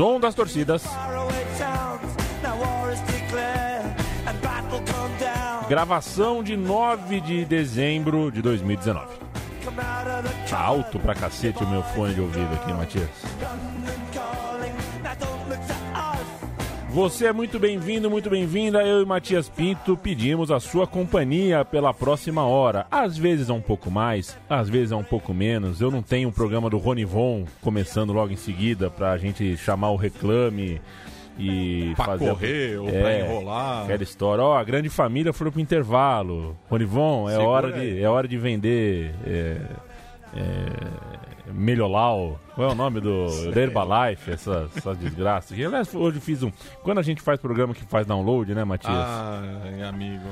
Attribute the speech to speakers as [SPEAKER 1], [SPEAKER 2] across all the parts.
[SPEAKER 1] Som das torcidas. Gravação de 9 de dezembro de 2019. Tá alto pra cacete o meu fone de ouvido aqui, Matias. Você é muito bem-vindo, muito bem-vinda. Eu e Matias Pinto pedimos a sua companhia pela próxima hora. Às vezes é um pouco mais, às vezes é um pouco menos. Eu não tenho um programa do Rony Von começando logo em seguida pra gente chamar o reclame e
[SPEAKER 2] Pra
[SPEAKER 1] fazer a-
[SPEAKER 2] correr ou
[SPEAKER 1] É,
[SPEAKER 2] pra enrolar.
[SPEAKER 1] Aquela história, ó, a grande família foi pro intervalo. Ronivon, é
[SPEAKER 2] Segura
[SPEAKER 1] hora, de,
[SPEAKER 2] aí.
[SPEAKER 1] é hora de vender é, é, Melholau. Qual é o nome do da Herbalife, essa, essa desgraça. E, aliás, hoje fiz um. Quando a gente faz programa que faz download, né, Matias?
[SPEAKER 2] Ai, amigo.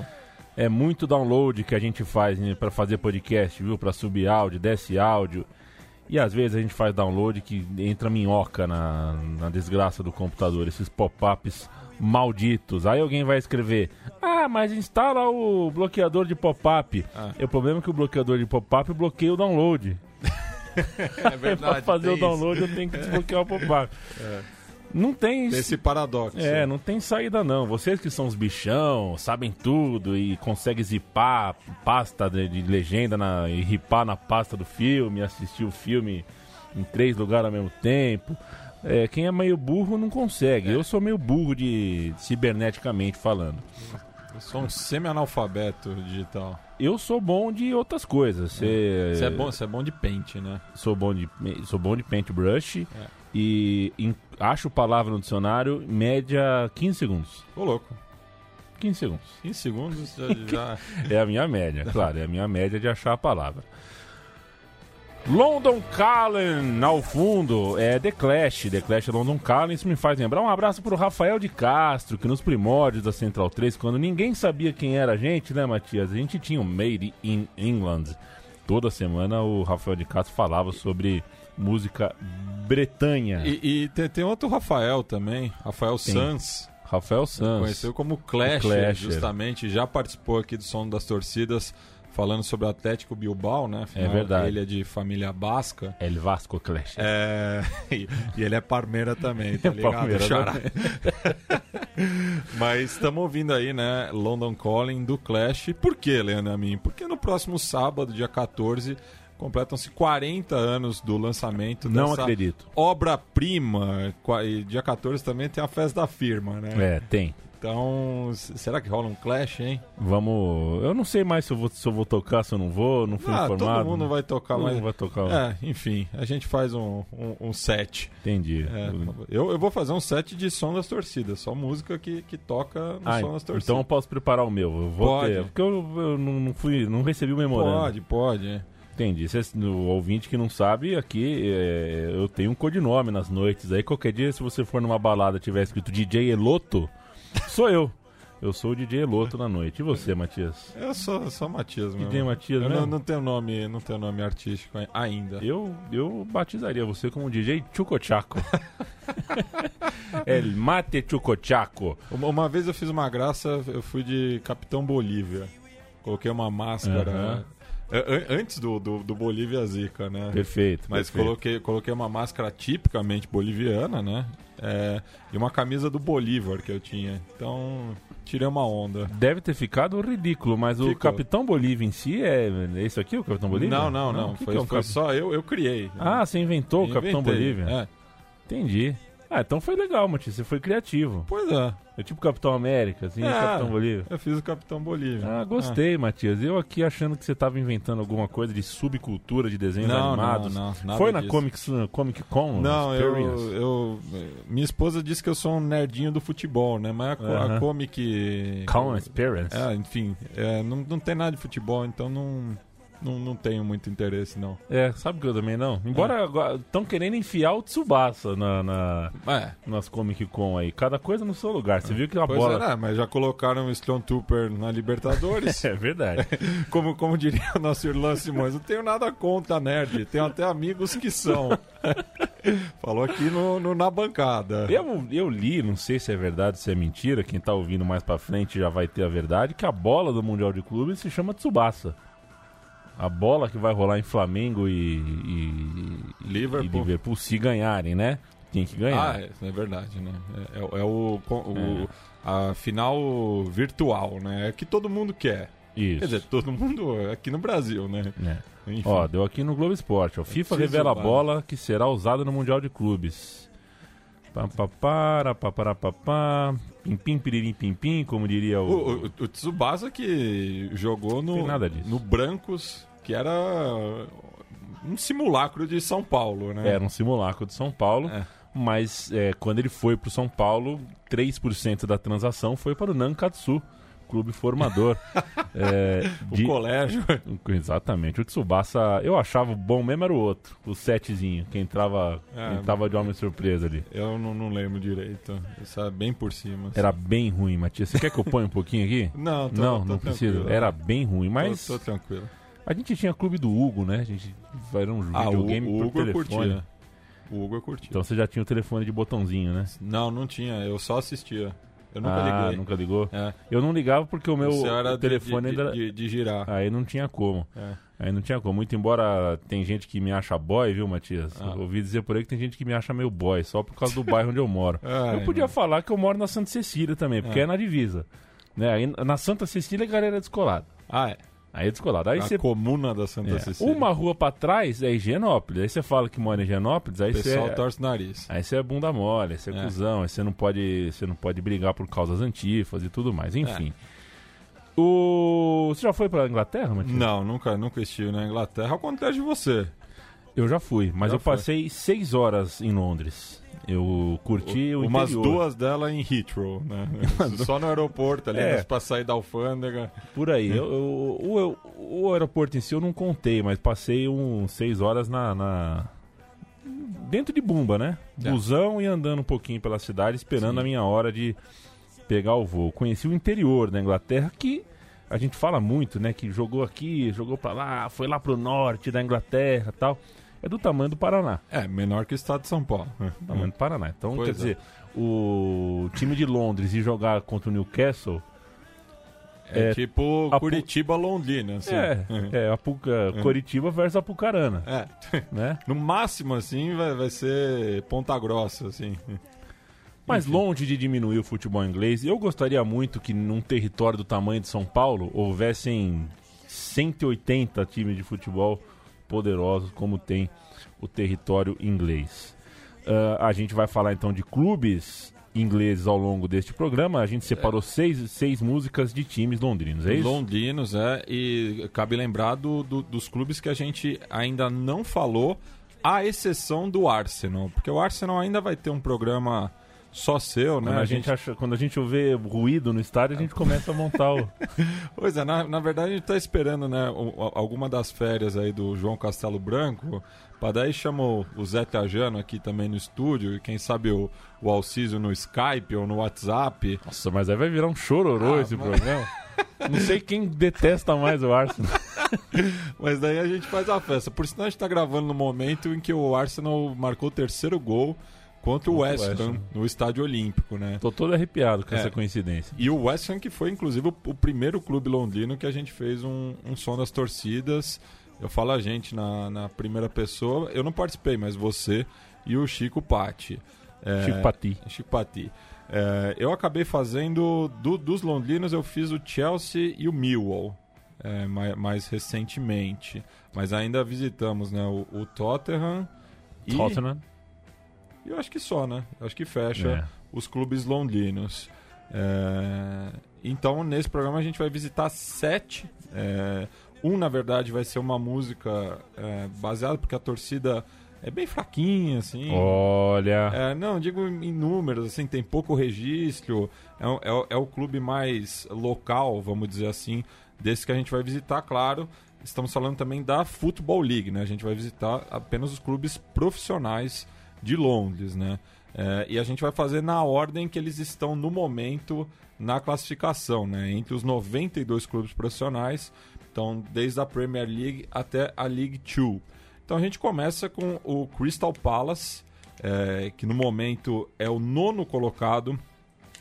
[SPEAKER 1] É muito download que a gente faz né, pra fazer podcast, viu? Pra subir áudio, desce áudio. E às vezes a gente faz download que entra minhoca na, na desgraça do computador, esses pop-ups malditos. Aí alguém vai escrever: Ah, mas instala o bloqueador de pop-up.
[SPEAKER 2] Ah.
[SPEAKER 1] E O problema é que o bloqueador de pop-up bloqueia o download.
[SPEAKER 2] É
[SPEAKER 1] pra fazer o download eu tenho que desbloquear o pop-up. Não tem
[SPEAKER 2] Esse paradoxo.
[SPEAKER 1] é, não tem saída não. Vocês que são os bichão, sabem tudo e conseguem zipar pasta de, de legenda na, e ripar na pasta do filme, assistir o filme em três lugares ao mesmo tempo. É, quem é meio burro não consegue. Eu sou meio burro de ciberneticamente falando.
[SPEAKER 2] Eu sou um semi-analfabeto digital.
[SPEAKER 1] Eu sou bom de outras coisas. Cê-
[SPEAKER 2] Você é bom, você é bom de pente, né?
[SPEAKER 1] Sou bom de sou bom de paintbrush
[SPEAKER 2] É.
[SPEAKER 1] e em- acho palavra no dicionário média 15 segundos.
[SPEAKER 2] Ô, louco.
[SPEAKER 1] 15 segundos.
[SPEAKER 2] 15 segundos já. já-
[SPEAKER 1] É a minha média, claro, é a minha média de achar a palavra. London Calling ao fundo é The Clash, The Clash é London Calling. Isso me faz lembrar um abraço pro Rafael de Castro, que nos primórdios da Central 3, quando ninguém sabia quem era a gente, né, Matias? A gente tinha o Made in England. Toda semana o Rafael de Castro falava sobre música bretanha.
[SPEAKER 2] E, e tem, tem outro Rafael também, Rafael Sanz.
[SPEAKER 1] Rafael Sanz.
[SPEAKER 2] Conheceu como Clash,
[SPEAKER 1] O Clasher.
[SPEAKER 2] justamente. Já participou aqui do Som das Torcidas, falando sobre o Atlético Bilbao, né? Afinal,
[SPEAKER 1] É verdade.
[SPEAKER 2] Ele é de família basca.
[SPEAKER 1] El Vasco Clash.
[SPEAKER 2] É, e, e ele é Parmeira também, tá
[SPEAKER 1] É
[SPEAKER 2] ligado?
[SPEAKER 1] Palmeira
[SPEAKER 2] Xará? Mas estamos ouvindo aí, né, London Calling do Clash. Por que, Leandro Amin? Porque no próximo sábado, dia 14, completam-se 40 anos do lançamento
[SPEAKER 1] Não
[SPEAKER 2] dessa
[SPEAKER 1] acredito.
[SPEAKER 2] obra-prima. E dia 14 também tem a festa da firma, né?
[SPEAKER 1] É, tem.
[SPEAKER 2] Então, será que rola um Clash, hein?
[SPEAKER 1] Vamos. Eu não sei mais se eu vou, se eu vou tocar, se eu não vou, não fui
[SPEAKER 2] Ah,
[SPEAKER 1] informado.
[SPEAKER 2] todo mundo vai tocar,
[SPEAKER 1] Todo
[SPEAKER 2] mas...
[SPEAKER 1] mundo vai tocar.
[SPEAKER 2] É, enfim, a gente faz um, um, um set.
[SPEAKER 1] Entendi.
[SPEAKER 2] É, eu, eu vou fazer um set de som das torcidas, só música que, que toca no
[SPEAKER 1] Ah,
[SPEAKER 2] som das torcidas.
[SPEAKER 1] então eu posso preparar o meu. Eu vou
[SPEAKER 2] Pode.
[SPEAKER 1] ter. Porque eu, eu não, não fui, não recebi o memorando.
[SPEAKER 2] pode, pode. É.
[SPEAKER 1] Entendi. Cês- o ouvinte que não sabe, aqui é, eu tenho um codinome nas noites. Aí qualquer dia, se você for numa balada e tiver escrito DJ Eloto, sou eu. Eu sou o DJ Eloto na noite. E você, Matias?
[SPEAKER 2] Eu sou, sou Matias mesmo.
[SPEAKER 1] DJ Matias
[SPEAKER 2] eu
[SPEAKER 1] mesmo?
[SPEAKER 2] não, não tenho nome, não tenho nome artístico ai- ainda.
[SPEAKER 1] Eu, eu batizaria você como DJ Chucochaco. El Mate Chucochaco.
[SPEAKER 2] Uma, uma vez eu fiz uma graça, eu fui de Capitão Bolívia. Coloquei uma máscara.
[SPEAKER 1] Aham.
[SPEAKER 2] An- Antes do, do, do Bolívia Zica, né?
[SPEAKER 1] Perfeito.
[SPEAKER 2] Mas
[SPEAKER 1] perfeito.
[SPEAKER 2] coloquei, coloquei uma máscara tipicamente boliviana, né? É, e uma camisa do Bolívar que eu tinha. Então, tirei uma onda.
[SPEAKER 1] Deve ter ficado ridículo, mas o
[SPEAKER 2] Ficou.
[SPEAKER 1] Capitão Bolívia em si é. É isso aqui, o Capitão Bolívia?
[SPEAKER 2] Não, não, não.
[SPEAKER 1] O que
[SPEAKER 2] foi
[SPEAKER 1] que é um
[SPEAKER 2] foi
[SPEAKER 1] Cap-
[SPEAKER 2] só eu, eu criei.
[SPEAKER 1] Ah, você inventou o Capitão
[SPEAKER 2] Inventei.
[SPEAKER 1] Bolívia?
[SPEAKER 2] É.
[SPEAKER 1] Entendi. Ah, então foi legal, Matias. Você foi criativo.
[SPEAKER 2] Pois é.
[SPEAKER 1] É tipo Capitão América, assim,
[SPEAKER 2] É.
[SPEAKER 1] Capitão Bolívia.
[SPEAKER 2] Eu fiz o Capitão Bolívia.
[SPEAKER 1] Ah, gostei, Matias. Eu aqui achando que você tava inventando alguma coisa de subcultura de desenhos
[SPEAKER 2] Não,
[SPEAKER 1] animados.
[SPEAKER 2] não, não,
[SPEAKER 1] Foi na
[SPEAKER 2] disso.
[SPEAKER 1] Comic, Comic Con?
[SPEAKER 2] Não, eu, eu. Minha esposa disse que eu sou um nerdinho do futebol, né? Mas a, co- a
[SPEAKER 1] Aham.
[SPEAKER 2] Comic.
[SPEAKER 1] Con Experience?
[SPEAKER 2] É, enfim, é, não, não tem nada de futebol, então não, não, não tenho muito interesse, não.
[SPEAKER 1] É, sabe que eu também não? Embora estão querendo enfiar o Tsubasa na, na,
[SPEAKER 2] É,
[SPEAKER 1] nas Comic Con aí. Cada coisa no seu lugar. Você viu que a
[SPEAKER 2] pois
[SPEAKER 1] bola.
[SPEAKER 2] é, né? mas já colocaram o Stormtrooper na Libertadores.
[SPEAKER 1] É verdade.
[SPEAKER 2] como, como diria o nosso Irlã Simões, não tenho nada contra nerd, tenho até amigos que são. Falou aqui no, no- na bancada.
[SPEAKER 1] Eu, eu li, não sei se é verdade, se é mentira, quem tá ouvindo mais pra frente já vai ter a verdade, que a bola do Mundial de Clubes se chama Tsubasa. A bola que vai rolar em Flamengo e, e,
[SPEAKER 2] Liverpool.
[SPEAKER 1] e Liverpool se ganharem, né? Tem que ganhar.
[SPEAKER 2] Ah, é, é verdade, né? É, é- é o, o- a final virtual, né? É que todo mundo quer.
[SPEAKER 1] Isso.
[SPEAKER 2] Quer dizer, todo mundo aqui no Brasil, né?
[SPEAKER 1] É. Ó, deu aqui no Globo Esporte. Ó. FIFA revela a bola que será usada no Mundial de Clubes. Pá, pá, para, pá, para, pá, pá. Pim, pim, piririm, pim, pim, como diria o...
[SPEAKER 2] O, o, o Tsubasa que jogou no, no Brancos, que era um simulacro de São Paulo, né?
[SPEAKER 1] Era um simulacro de São Paulo,
[SPEAKER 2] É.
[SPEAKER 1] mas é, quando ele foi pro São Paulo, 3% da transação foi para o Nankatsu, clube formador. É,
[SPEAKER 2] O
[SPEAKER 1] de-
[SPEAKER 2] colégio.
[SPEAKER 1] Exatamente. O Tsubasa, eu achava bom mesmo era o outro, o setezinho, que entrava,
[SPEAKER 2] É,
[SPEAKER 1] entrava de homem surpresa ali.
[SPEAKER 2] Eu não, não lembro direito. Isso é bem por cima. assim.
[SPEAKER 1] Era bem ruim, Matias. Você quer que eu ponha um pouquinho aqui?
[SPEAKER 2] Não, tô,
[SPEAKER 1] não,
[SPEAKER 2] tô
[SPEAKER 1] não precisa.
[SPEAKER 2] tranquilo.
[SPEAKER 1] Era bem ruim, mas
[SPEAKER 2] Tô, tô tranquilo.
[SPEAKER 1] A gente tinha clube do Hugo, né? A gente era um
[SPEAKER 2] Ah, o,
[SPEAKER 1] videogame
[SPEAKER 2] o
[SPEAKER 1] por
[SPEAKER 2] Hugo eu
[SPEAKER 1] telefone.
[SPEAKER 2] curtia. O Hugo eu curtia.
[SPEAKER 1] Então você já tinha o telefone de botãozinho, né?
[SPEAKER 2] Não, não tinha. Eu só assistia. Eu nunca
[SPEAKER 1] ah,
[SPEAKER 2] liguei.
[SPEAKER 1] nunca ligou?
[SPEAKER 2] É.
[SPEAKER 1] Eu não ligava porque o meu
[SPEAKER 2] O era de-
[SPEAKER 1] telefone
[SPEAKER 2] de,
[SPEAKER 1] ainda...
[SPEAKER 2] de, de, girar.
[SPEAKER 1] Aí não tinha como.
[SPEAKER 2] É.
[SPEAKER 1] Aí não tinha como. Muito embora tem gente que me acha boy, viu, Matias?
[SPEAKER 2] Ah.
[SPEAKER 1] Ouvi dizer por aí que tem gente que me acha meio boy, só por causa do bairro onde eu moro.
[SPEAKER 2] Ai,
[SPEAKER 1] eu podia
[SPEAKER 2] mano.
[SPEAKER 1] falar que eu moro na Santa Cecília também, porque é,
[SPEAKER 2] Ah.
[SPEAKER 1] na divisa. Né? Aí, na Santa Cecília a galera é descolada.
[SPEAKER 2] Ah, é.
[SPEAKER 1] Aí é descolada. Aí
[SPEAKER 2] a
[SPEAKER 1] você
[SPEAKER 2] comuna da Santa
[SPEAKER 1] é,
[SPEAKER 2] Cecília.
[SPEAKER 1] uma rua pra trás é Higienópolis. Aí você fala que mora em Higienópolis, aí
[SPEAKER 2] O pessoal
[SPEAKER 1] você
[SPEAKER 2] torce o nariz.
[SPEAKER 1] Aí você é bunda mole, aí você é,
[SPEAKER 2] É.
[SPEAKER 1] cuzão, aí você não pode, você não pode brigar por causas antifas e tudo mais.
[SPEAKER 2] É.
[SPEAKER 1] Enfim. O você já foi pra Inglaterra, Matias?
[SPEAKER 2] Não, nunca, nunca estive na Inglaterra, ao contrário de você.
[SPEAKER 1] Eu já fui, mas
[SPEAKER 2] Já
[SPEAKER 1] eu
[SPEAKER 2] foi.
[SPEAKER 1] passei seis horas em Londres. Eu curti o,
[SPEAKER 2] Umas
[SPEAKER 1] interior.
[SPEAKER 2] duas delas em Heathrow, né? Só no aeroporto ali,
[SPEAKER 1] É.
[SPEAKER 2] pra sair da alfândega.
[SPEAKER 1] Por aí. Eu, eu- o, o aeroporto em si eu não contei, mas passei uns seis horas na, na- dentro de Bumba, né?
[SPEAKER 2] É.
[SPEAKER 1] Busão e andando um pouquinho pela cidade, esperando
[SPEAKER 2] Sim.
[SPEAKER 1] a minha hora de pegar o voo. Conheci o interior da Inglaterra, que a gente fala muito, né? Que jogou aqui, jogou pra lá, foi lá pro norte da Inglaterra tal. É do tamanho do Paraná.
[SPEAKER 2] É, menor que o estado de São Paulo.
[SPEAKER 1] Tamanho do Paraná. Então,
[SPEAKER 2] Pois
[SPEAKER 1] quer
[SPEAKER 2] é.
[SPEAKER 1] dizer, o time de Londres e jogar contra o Newcastle
[SPEAKER 2] É,
[SPEAKER 1] É,
[SPEAKER 2] tipo
[SPEAKER 1] Apu-
[SPEAKER 2] Curitiba Londrina, assim.
[SPEAKER 1] é, é Apuca, Coritiba versus Apucarana,
[SPEAKER 2] É.
[SPEAKER 1] né?
[SPEAKER 2] No máximo, assim, vai, vai ser Ponta Grossa, assim.
[SPEAKER 1] Mas
[SPEAKER 2] Enfim.
[SPEAKER 1] longe de diminuir o futebol inglês, eu gostaria muito que num território do tamanho de São Paulo houvessem 180 times de futebol poderosos como tem o território inglês. Ah, a gente vai falar então de clubes ingleses ao longo deste programa. A gente separou seis, seis músicas de times londrinos, é isso?
[SPEAKER 2] Londrinos, é. E cabe lembrar do- do- dos clubes que a gente ainda não falou, à exceção do Arsenal. Porque o Arsenal ainda vai ter um programa só seu, né?
[SPEAKER 1] Quando a, gente acha, quando a gente vê ruído no estádio, a gente começa a montar o.
[SPEAKER 2] Pois é, na, na verdade a gente tá esperando, né, o- alguma das férias aí do João Castelo Branco, para daí chamou o Zé Trajano aqui também no estúdio, e quem sabe o, o Alcísio no Skype ou no WhatsApp.
[SPEAKER 1] Nossa, mas aí vai virar um chororô
[SPEAKER 2] Ah,
[SPEAKER 1] esse
[SPEAKER 2] mas-
[SPEAKER 1] programa. Não sei quem detesta mais o Arsenal.
[SPEAKER 2] Mas daí a gente faz a festa. Por sinal, a gente tá gravando no momento em que o Arsenal marcou o terceiro gol contra o West
[SPEAKER 1] West
[SPEAKER 2] Ham no Estádio Olímpico, né?
[SPEAKER 1] Tô todo arrepiado com
[SPEAKER 2] É.
[SPEAKER 1] essa coincidência.
[SPEAKER 2] E o West Ham que foi, inclusive, o, o primeiro clube londrino que a gente fez um, um som das torcidas. Eu falo a gente na, na primeira pessoa. Eu não participei, mas você e o Chico Patti. É,
[SPEAKER 1] Chico Pati.
[SPEAKER 2] Chico Patti. É, eu acabei fazendo, do, dos londrinos, eu fiz o Chelsea e o Millwall. É, mais, mais, recentemente. Mas ainda visitamos né, o, o Tottenham
[SPEAKER 1] e... Tottenham.
[SPEAKER 2] E eu acho que só, né? Eu acho que fecha é. os clubes londrinos. É... Então, nesse programa a gente vai visitar sete. É... Um, na verdade, vai ser uma música é, baseada, porque a torcida é bem fraquinha, assim.
[SPEAKER 1] Olha.
[SPEAKER 2] É, não, digo em números, assim, tem pouco registro. É, é, é, o clube mais local, vamos dizer assim, desse que a gente vai visitar, claro. Estamos falando também da Football League, né? A gente vai visitar apenas os clubes profissionais de Londres, né? É, e a gente vai fazer na ordem que eles estão no momento na classificação, né? Entre os 92 clubes profissionais, então desde a Premier League até a League 2. Então a gente começa com o Crystal Palace, é, que no momento é o nono colocado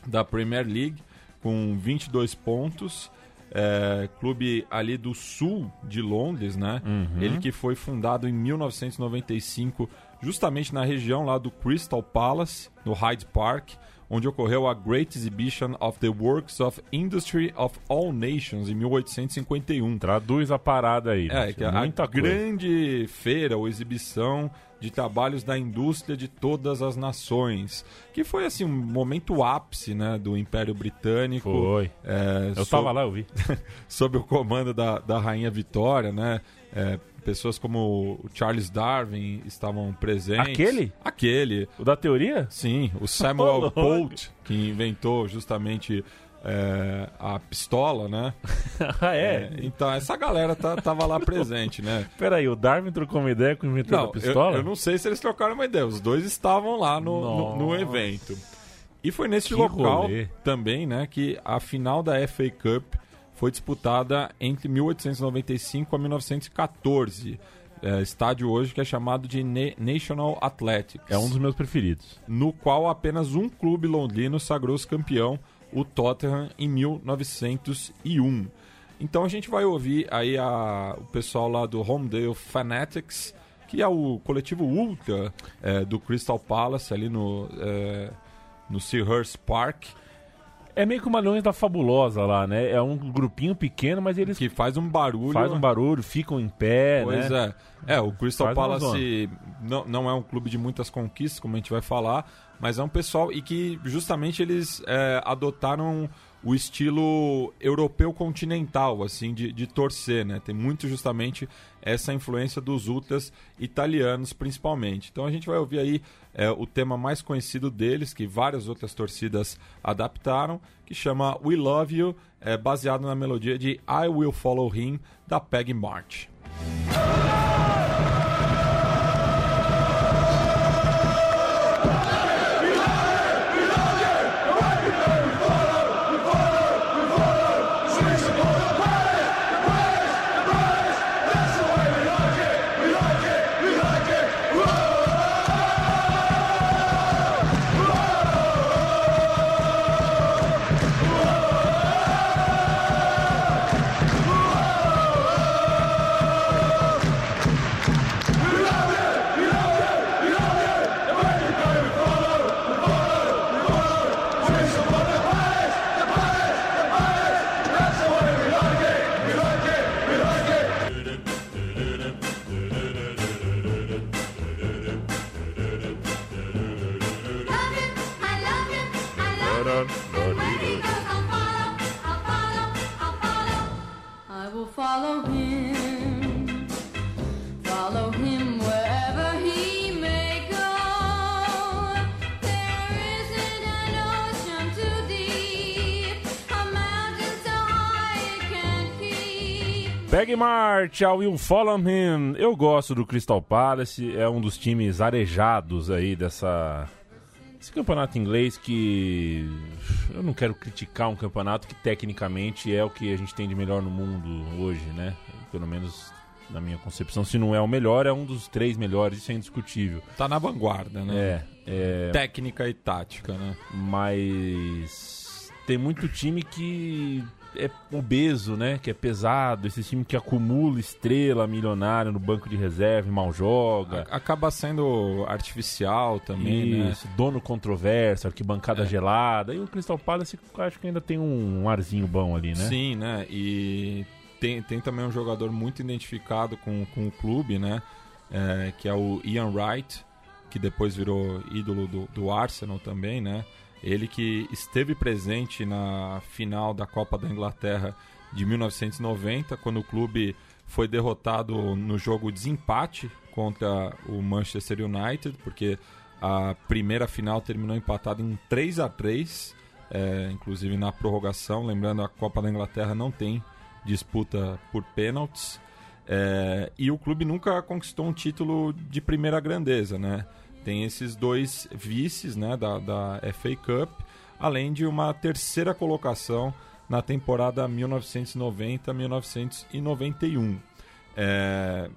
[SPEAKER 2] da Premier League, com 22 pontos. É, clube ali do sul de Londres, né? Uhum. Ele que foi fundado em 1995, justamente na região lá do Crystal Palace, no Hyde Park onde ocorreu a Great Exhibition of the Works of Industry of All Nations em 1851.
[SPEAKER 1] Traduz a parada aí.
[SPEAKER 2] É, que é Muita a coisa. grande feira ou exibição de trabalhos da indústria de todas as nações, que foi assim um momento ápice, né, do Império Britânico.
[SPEAKER 1] Foi. É, eu estava lá, eu vi.
[SPEAKER 2] sob o comando da, da rainha Vitória, né? É, pessoas como o Charles Darwin estavam presentes.
[SPEAKER 1] Aquele?
[SPEAKER 2] Aquele.
[SPEAKER 1] O da teoria?
[SPEAKER 2] Sim, o Samuel Colt, que inventou justamente é, a pistola, né?
[SPEAKER 1] ah, é? é?
[SPEAKER 2] Então, essa galera tá, tava lá presente, né?
[SPEAKER 1] Peraí, o Darwin trocou uma ideia com o inventor da pistola?
[SPEAKER 2] Eu, eu, não sei se eles trocaram uma ideia, os dois estavam lá no, no, no evento. E foi nesse que local rolê. também, né, que a final da FA Cup foi disputada entre 1895 a 1914. É, estádio hoje que é chamado de National Athletics.
[SPEAKER 1] É um dos meus preferidos.
[SPEAKER 2] No qual apenas um clube londrino sagrou-se campeão, o Tottenham, em 1901. Então a gente vai ouvir aí a, o pessoal lá do Homedale Fanatics, que é o coletivo ultra é, do Crystal Palace, ali no, é, no Seahurst Park.
[SPEAKER 1] É meio que uma Leões da Fabulosa lá, né? É um grupinho pequeno, mas eles.
[SPEAKER 2] Que faz um barulho.
[SPEAKER 1] Faz um barulho, ficam em pé,
[SPEAKER 2] pois
[SPEAKER 1] né?
[SPEAKER 2] é. É, o Crystal faz Palace não, não é um clube de muitas conquistas, como a gente vai falar, mas é um pessoal e que justamente eles é, adotaram o estilo europeu continental, assim, de, de torcer, né? Tem muito justamente essa influência dos ultras italianos, principalmente. Então a gente vai ouvir aí é, o tema mais conhecido deles, que várias outras torcidas adaptaram, que chama We Love You, é, baseado na melodia de I Will Follow Him, da Peggy March.
[SPEAKER 1] Peg Mart, I Will Follow Him. Eu gosto do Crystal Palace, é um dos times arejados aí dessa esse campeonato inglês que eu não quero criticar um campeonato que tecnicamente é o que a gente tem de melhor no mundo hoje, né? Pelo menos na minha concepção, se não é o melhor, é um dos três melhores, isso é indiscutível.
[SPEAKER 2] Tá na vanguarda, né?
[SPEAKER 1] É. é...
[SPEAKER 2] Técnica e tática, né?
[SPEAKER 1] Mas tem muito time que é obeso, né? Que é pesado, esse time que acumula estrela milionária no banco de reserva e mal joga.
[SPEAKER 2] Acaba sendo artificial também,
[SPEAKER 1] Isso, né? dono controverso, arquibancada é. gelada. E o Crystal Palace acho que ainda tem um arzinho bom ali, né?
[SPEAKER 2] Sim, né? E tem, tem também um jogador muito identificado com, com o clube, né? É, que é o Ian Wright, que depois virou ídolo do, do Arsenal também, né? Ele que esteve presente na final da Copa da Inglaterra de 1990, quando o clube foi derrotado no jogo desempate contra o Manchester United, porque a primeira final terminou empatado em 3 a 3 é, inclusive na prorrogação. Lembrando, a Copa da Inglaterra não tem disputa por pênaltis. É, e o clube nunca conquistou um título de primeira grandeza, né? Tem esses dois vices né, da, da FA Cup, além de uma terceira colocação na temporada 1990-1991. É,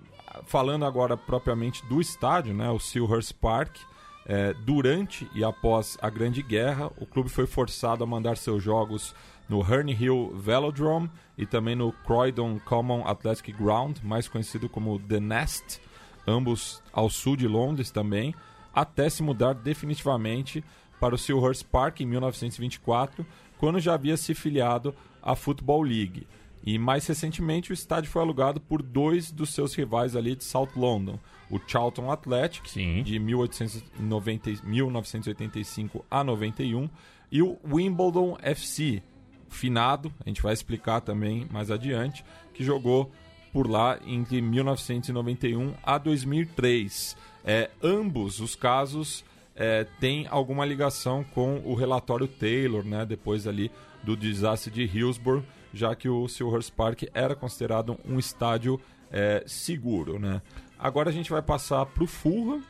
[SPEAKER 2] falando agora propriamente do estádio, né, o Silhurst Park, é, durante e após a Grande Guerra, o clube foi forçado a mandar seus jogos no Herne Hill Velodrome e também no Croydon Common Athletic Ground, mais conhecido como The Nest, ambos ao sul de Londres também até se mudar definitivamente para o Silhurst Park em 1924, quando já havia se filiado à Football League. E mais recentemente o estádio foi alugado por dois dos seus rivais ali de South London, o Charlton Athletic, Sim. de 1890, 1985 a 91, e o Wimbledon FC, finado, a gente vai explicar também mais adiante, que jogou por lá entre 1991 a 2003. É, ambos os casos é, têm alguma ligação com o relatório Taylor, né, depois ali do desastre de Hillsborough, já que o Silhurst Park era considerado um estádio é, seguro. Né? Agora a gente vai passar para o Fulham,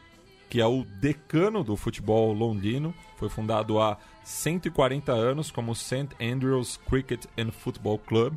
[SPEAKER 2] que é o decano do futebol londrino, foi fundado há 140 anos como St Andrews Cricket and Football Club,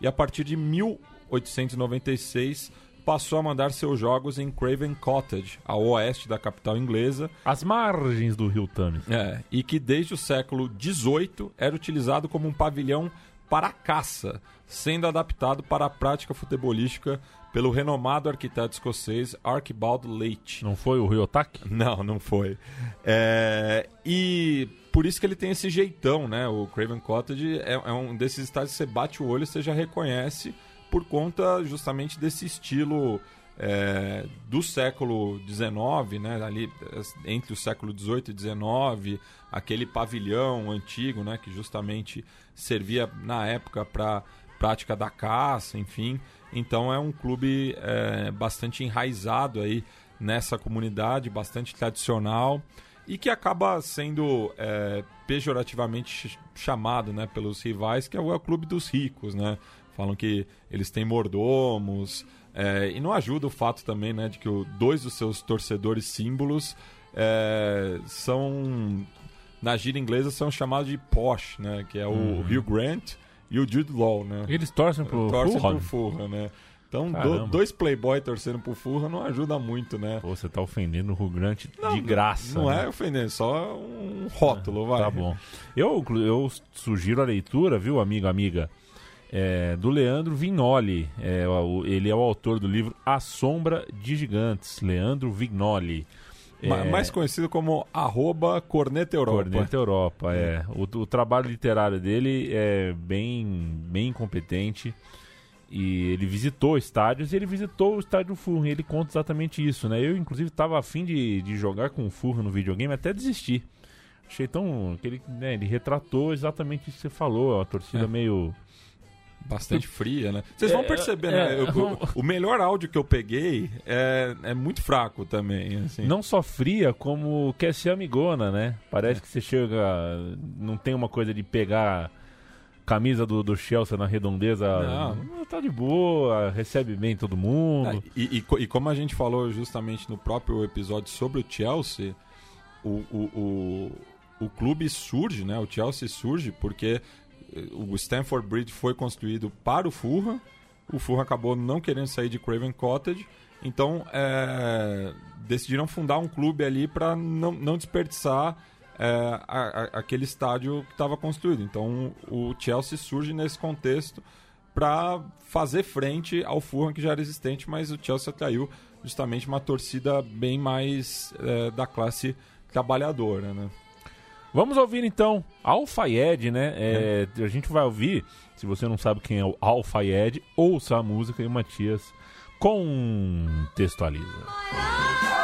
[SPEAKER 2] e a partir de 1896 passou a mandar seus jogos em Craven Cottage, a oeste da capital inglesa.
[SPEAKER 1] As margens do rio Thames.
[SPEAKER 2] É, e que desde o século XVIII era utilizado como um pavilhão para caça, sendo adaptado para a prática futebolística pelo renomado arquiteto escocês Archibald Leite.
[SPEAKER 1] Não foi o Rio Otak?
[SPEAKER 2] Não, não foi. É, e por isso que ele tem esse jeitão, né? O Craven Cottage é, é um desses estádios que você bate o olho e você já reconhece por conta justamente desse estilo é, do século XIX, né, ali entre o século XVIII e XIX, aquele pavilhão antigo, né, que justamente servia na época para prática da caça, enfim. Então é um clube é, bastante enraizado aí nessa comunidade, bastante tradicional e que acaba sendo é, pejorativamente chamado, né, pelos rivais, que é o, clube dos ricos, né? Falam que eles têm mordomos. É, e não ajuda o fato também né, de que o, dois dos seus torcedores símbolos é, são, na gíria inglesa, são chamados de posh, né, que é o uhum. Hugh Grant e o Jude Law. Né?
[SPEAKER 1] Eles torcem pro torcem
[SPEAKER 2] Fulham? Pro Fulham né? Então, do, dois playboy torcendo pro Fulham não ajuda muito, né?
[SPEAKER 1] Pô, você tá ofendendo o Hugh Grant não, de graça.
[SPEAKER 2] Não
[SPEAKER 1] né?
[SPEAKER 2] é ofendendo, só um rótulo, vai.
[SPEAKER 1] Tá bom. Eu, eu sugiro a leitura, viu, amigo, amiga? É, do Leandro Vignoli. É, o, ele é o autor do livro A Sombra de Gigantes, Leandro Vignoli.
[SPEAKER 2] É, mais conhecido como arroba Corneta Europa.
[SPEAKER 1] Corneta Europa, é. O, o, trabalho literário dele é bem, bem competente. E ele visitou estádios e ele visitou o estádio. E ele conta exatamente isso, né? Eu, inclusive, estava afim de, de jogar com o Fulham no videogame até desistir. Achei tão... Que ele, né, ele retratou exatamente isso que você falou. A torcida é. meio
[SPEAKER 2] bastante fria, né? Vocês vão é, perceber, é, né? É, eu, o melhor áudio que eu peguei é, é muito fraco também, assim.
[SPEAKER 1] Não só fria, como quer ser amigona, né? Parece que você chega... Não tem uma coisa de pegar camisa do, do Chelsea na redondeza. Não. Tá de boa, recebe bem todo mundo.
[SPEAKER 2] Ah, e, e, e, como a gente falou justamente no próprio episódio sobre o Chelsea, o, o, o, o clube surge, né? O Chelsea surge porque o Stanford Bridge foi construído para o Fulham. O Fulham acabou não querendo sair de Craven Cottage. Então, é, decidiram fundar um clube ali para não, não desperdiçar é, a, a, aquele estádio que estava construído. Então o Chelsea surge nesse contexto para fazer frente ao Fulham que já era existente, mas o Chelsea atraiu justamente uma torcida bem mais é, da classe trabalhadora, né?
[SPEAKER 1] Vamos ouvir então Al Fayed, né? É, é. A gente vai ouvir, se você não sabe quem é o Al Fayed, ouça a música e o Matias contextualiza. I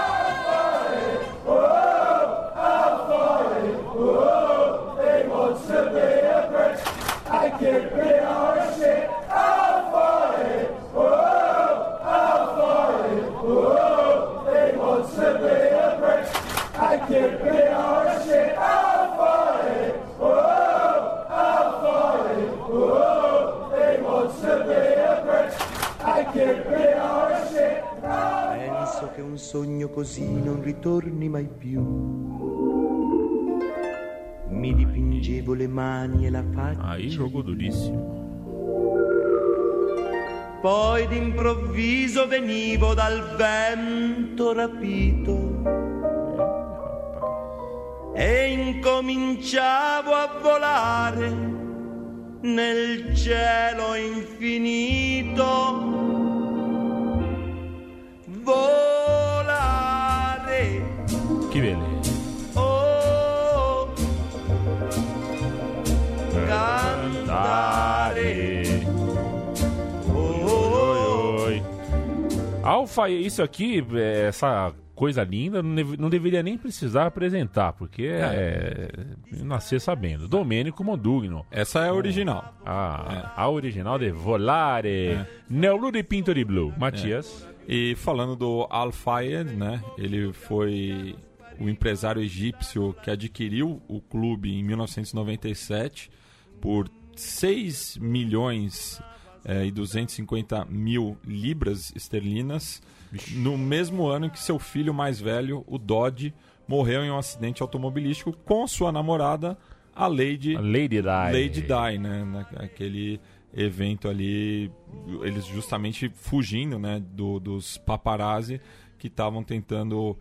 [SPEAKER 3] sogno così non ritorni mai più. Mi dipingevo le mani e la faccia.
[SPEAKER 1] Aí jogou duríssimo.
[SPEAKER 3] Poi d'improvviso venivo dal vento rapito e incominciavo a volare nel cielo infinito. Volare.
[SPEAKER 1] Alfa, isso aqui, é, essa coisa linda, não, não, deveria nem precisar apresentar, porque é, é nascer sabendo. Domênico Mondugno.
[SPEAKER 2] Essa é a original.
[SPEAKER 1] Ah, é. A original de Volare. É. Neulu de Pinto de Blue. Matias.
[SPEAKER 2] É. E falando do Al Fayed, né? Ele foi o empresário egípcio que adquiriu o clube em 1997 por 6 milhões é, e 250 mil libras esterlinas no mesmo ano em que seu filho mais velho, o Dodge, morreu em um acidente automobilístico com sua namorada, a Lady,
[SPEAKER 1] a Lady Di.
[SPEAKER 2] Lady Di, né? Naquele evento ali, eles justamente fugindo né, do, dos paparazzi que estavam tentando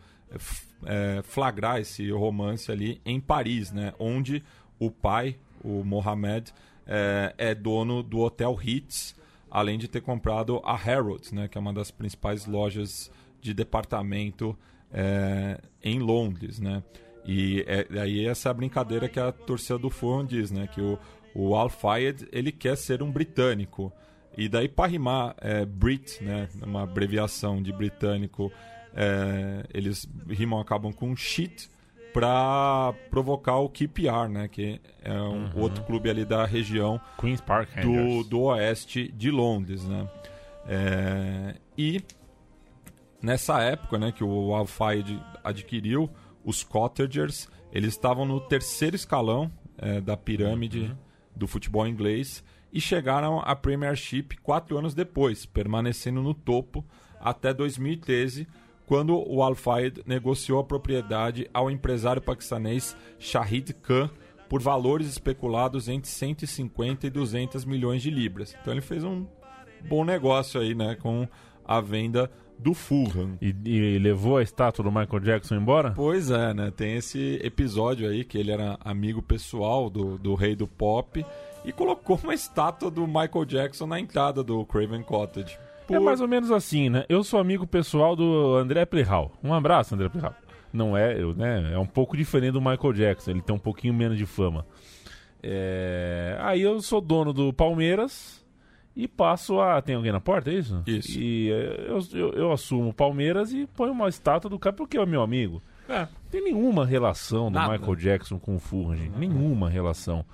[SPEAKER 2] é, flagrar esse romance ali em Paris, né? Onde o pai, o Mohamed, é, é dono do Hotel Ritz, além de ter comprado a Harrods, né, que é uma das principais lojas de departamento é, em Londres, né? E é, aí essa é a brincadeira que a torcida do Fulham diz, né? Que o, o Al Fayed, ele quer ser um britânico. E daí para rimar é, Brit, né? Uma abreviação de britânico, é, eles rimam, acabam com shit para provocar o QPR, né? Que é um uhum. outro clube ali da região
[SPEAKER 1] Queens Park
[SPEAKER 2] do, do oeste de Londres, né? É, e nessa época, né, que o Al Fayed adquiriu os Cottagers, eles estavam no terceiro escalão é, da pirâmide uhum. do futebol inglês e chegaram à Premiership quatro anos depois, permanecendo no topo até 2013 quando o Al Fayed negociou a propriedade ao empresário paquistanês Shahid Khan por valores especulados entre 150 e 200 milhões de libras. Então ele fez um bom negócio aí, né, com a venda do Fulham.
[SPEAKER 1] E, e, levou a estátua do Michael Jackson embora?
[SPEAKER 2] Pois é, né? Tem esse episódio aí que ele era amigo pessoal do, do rei do pop e colocou uma estátua do Michael Jackson na entrada do Craven Cottage.
[SPEAKER 1] Por... É mais ou menos assim, né? Eu sou amigo pessoal do André Plihal. Um abraço, André Plihal. Não é, eu, né? É um pouco diferente do Michael Jackson. Ele tem um pouquinho menos de fama. É... Aí eu sou dono do Palmeiras e passo a. Tem alguém na porta, é isso?
[SPEAKER 2] Isso.
[SPEAKER 1] E é, eu, eu, eu assumo o Palmeiras e ponho uma estátua do cara porque é meu amigo. É. Não tem nenhuma relação do Nada. Michael Jackson com o Fulham, Nenhuma relação.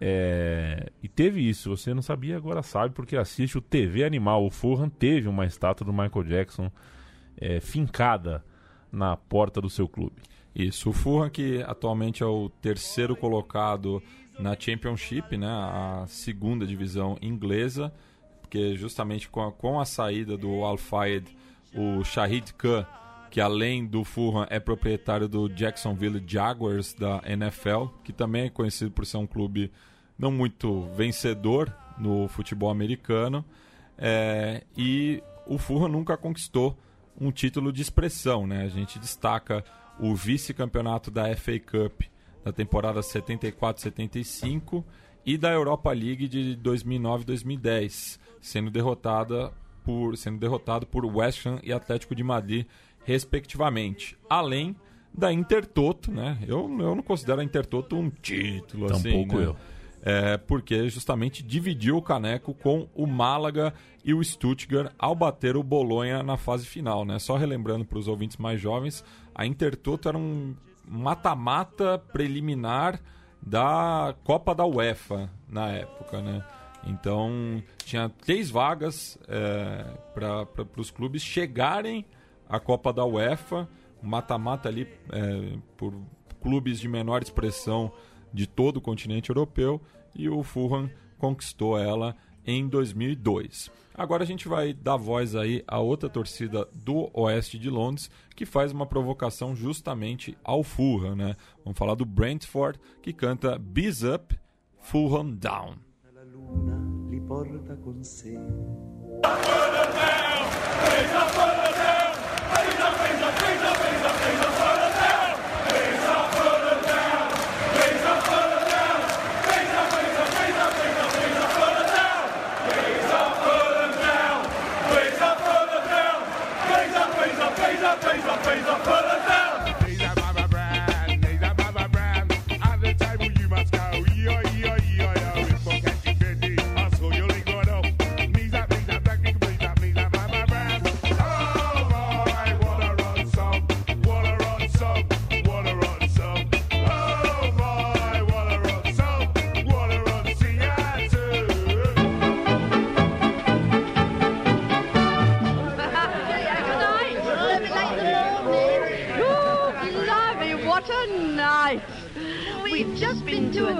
[SPEAKER 1] É, e teve isso, você não sabia, agora sabe, porque assiste o TV Animal. O Fulham teve uma estátua do Michael Jackson é, fincada na porta do seu clube.
[SPEAKER 2] Isso, o Fulham que atualmente é o terceiro colocado na Championship, né, a segunda divisão inglesa, porque justamente com a, com a saída do Al Fayed, o Shahid Khan, que além do Fulham é proprietário do Jacksonville Jaguars da NFL, que também é conhecido por ser um clube não muito vencedor no futebol americano. É, e o Fulham nunca conquistou um título de expressão. Né? A gente destaca o vice-campeonato da FA Cup da temporada 74-75 e da Europa League de 2009-2010, sendo derrotada por sendo derrotado por West Ham e Atlético de Madrid, respectivamente. Além da Intertoto, né? Eu, eu não considero a Intertoto um título assim,
[SPEAKER 1] Tampouco
[SPEAKER 2] né?
[SPEAKER 1] eu.
[SPEAKER 2] É, porque justamente dividiu o caneco com o Málaga e o Stuttgart ao bater o Bolonha na fase final, né? Só relembrando para os ouvintes mais jovens, a Intertoto era um mata-mata preliminar da Copa da UEFA na época, né? Então tinha três vagas é, para os clubes chegarem à Copa da UEFA, mata-mata ali é, por clubes de menor expressão de todo o continente europeu e o Fulham conquistou ela em 2002. Agora a gente vai dar voz aí a outra torcida do oeste de Londres que faz uma provocação justamente ao Fulham, né? Vamos falar do Brentford que canta Bees Up, Fulham Down.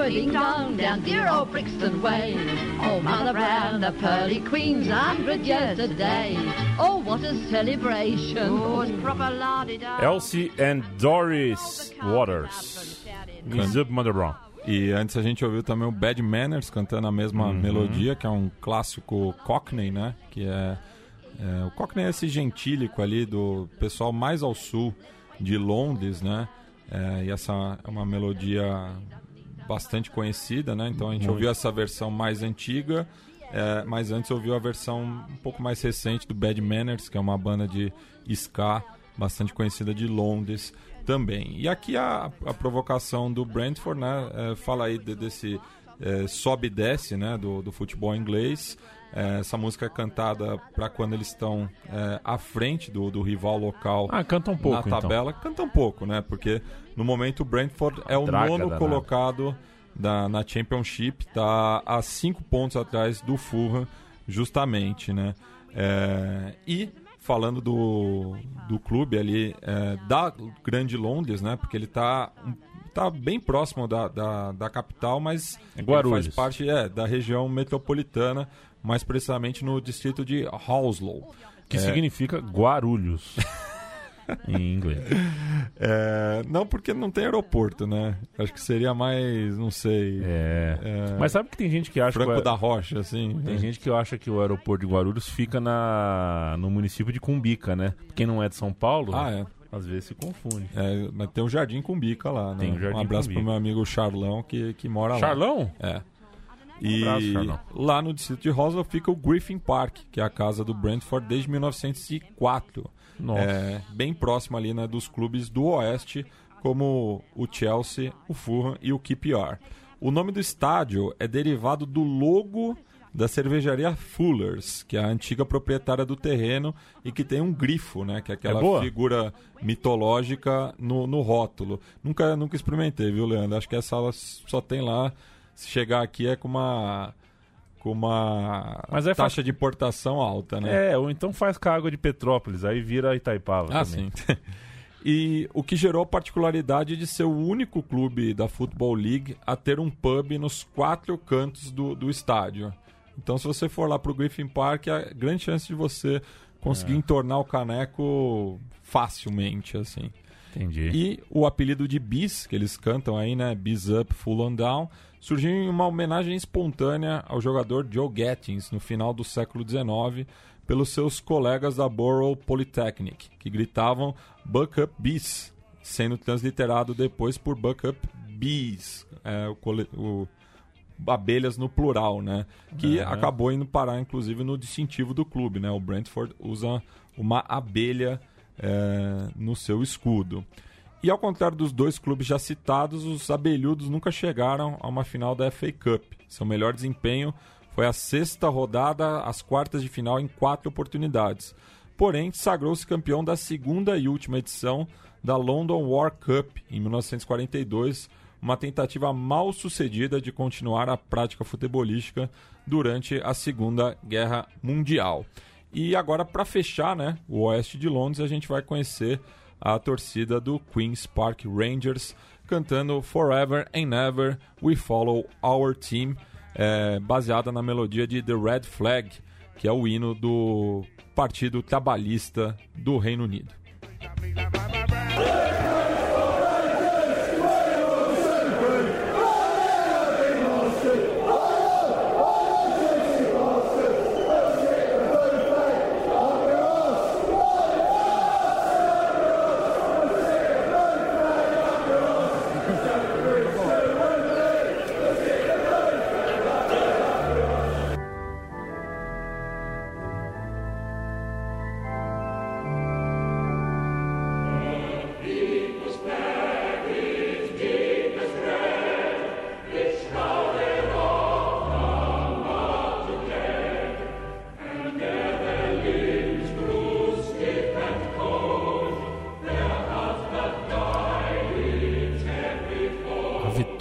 [SPEAKER 4] A
[SPEAKER 5] ding dong down dear old Brixton Way. Oh, Mother Brown, the pearly queen's hundred years today. Oh, what a celebration! Oh, it's proper la-di-da.
[SPEAKER 1] Elsie and Doris Waters. Up, Mother Brown.
[SPEAKER 2] E antes a gente ouviu também o Bad Manners cantando a mesma melodia, que é um clássico Cockney, né? Que é, é- o Cockney é esse gentílico ali do pessoal mais ao sul de Londres, né? É, e essa é uma melodia bastante conhecida, né? Então a gente ouviu essa versão mais antiga, é, mas antes ouviu a versão um pouco mais recente do Bad Manners, que é uma banda de ska bastante conhecida de Londres também. E aqui a, a provocação do Brentford, né? é, fala aí de- desse é, sobe e desce, né? Do, do futebol inglês. É, essa música é cantada para quando eles estão é, à frente do, do rival local
[SPEAKER 1] Ah, canta um pouco,
[SPEAKER 2] na
[SPEAKER 1] então.
[SPEAKER 2] tabela. Canta um pouco, né? Porque no momento o Brentford é o
[SPEAKER 1] draga
[SPEAKER 2] nono
[SPEAKER 1] danada.
[SPEAKER 2] colocado da, na Championship, tá a cinco pontos atrás do Fulham, justamente, né? É, e falando do, do clube ali é, da Grande Londres, né? Porque ele tá, um- tá bem próximo da, da, da capital, mas
[SPEAKER 1] É
[SPEAKER 2] faz parte é, da região metropolitana, mais precisamente no distrito de Hounslow.
[SPEAKER 1] Que
[SPEAKER 2] É,
[SPEAKER 1] significa Guarulhos. em inglês.
[SPEAKER 2] É, não porque não tem aeroporto, né? Acho que seria mais, não sei,
[SPEAKER 1] É.
[SPEAKER 2] É.
[SPEAKER 1] Mas sabe que tem gente que acha
[SPEAKER 2] Franco
[SPEAKER 1] que o-
[SPEAKER 2] da Rocha, assim.
[SPEAKER 1] Tem gente que acha que o aeroporto de Guarulhos fica na, no município de Cumbica, né? Quem não é de São Paulo,
[SPEAKER 2] Ah, é.
[SPEAKER 1] Às vezes se confunde.
[SPEAKER 2] É, mas tem o Jardim Cumbica lá, né?
[SPEAKER 1] Tem o Jardim
[SPEAKER 2] um abraço pro meu amigo Charlão que, que mora
[SPEAKER 1] Charlão?
[SPEAKER 2] lá. É. E
[SPEAKER 1] abraço, Charlão.
[SPEAKER 2] lá no distrito de Roswell fica o Griffin Park, que é a casa do Brentford desde 1904.
[SPEAKER 1] Nossa.
[SPEAKER 2] É, bem próximo ali né, dos clubes do Oeste, como o Chelsea, o Fulham e o QPR. O nome do estádio é derivado do logo da cervejaria Fuller's, que é a antiga proprietária do terreno e que tem um grifo, né, que é aquela
[SPEAKER 1] É
[SPEAKER 2] figura mitológica no, no rótulo. Nunca, nunca experimentei, viu, Leandro? Acho que essa sala só tem lá. Se chegar aqui é com uma com uma
[SPEAKER 1] Mas é
[SPEAKER 2] taxa
[SPEAKER 1] fa-
[SPEAKER 2] de importação alta, né?
[SPEAKER 1] É, ou então faz com a água de Petrópolis, aí vira Itaipava
[SPEAKER 2] Ah,
[SPEAKER 1] também.
[SPEAKER 2] sim. e o que gerou a particularidade de ser o único clube da Football League a ter um pub nos quatro cantos do, do estádio. Então, se você for lá pro Griffin Park, há grande chance de você conseguir
[SPEAKER 1] É.
[SPEAKER 2] entornar o caneco facilmente, assim.
[SPEAKER 1] Entendi.
[SPEAKER 2] E o apelido de Bis, que eles cantam aí, né? Bis Up, Full on Down, surgiu em uma homenagem espontânea ao jogador Joe Gattins no final do século XIX pelos seus colegas da Borough Polytechnic, que gritavam Buck Up Bis, sendo transliterado depois por Buck Up bees, é, o, o- abelhas no plural, né? Que acabou indo parar, inclusive, no distintivo do clube, né? O Brentford usa uma abelha é, no seu escudo. E ao contrário dos dois clubes já citados, os abelhudos nunca chegaram a uma final da FA Cup. Seu melhor desempenho foi a sexta rodada, as quartas de final em quatro oportunidades. Porém, sagrou-se campeão da segunda e última edição da London War Cup em 1942, uma tentativa mal sucedida de continuar a prática futebolística durante a Segunda Guerra Mundial. E agora, para fechar né, o oeste de Londres, a gente vai conhecer a torcida do Queen's Park Rangers cantando Forever and Ever We Follow Our Team, é, baseada na melodia de The Red Flag, que é o hino do Partido Trabalhista do Reino Unido.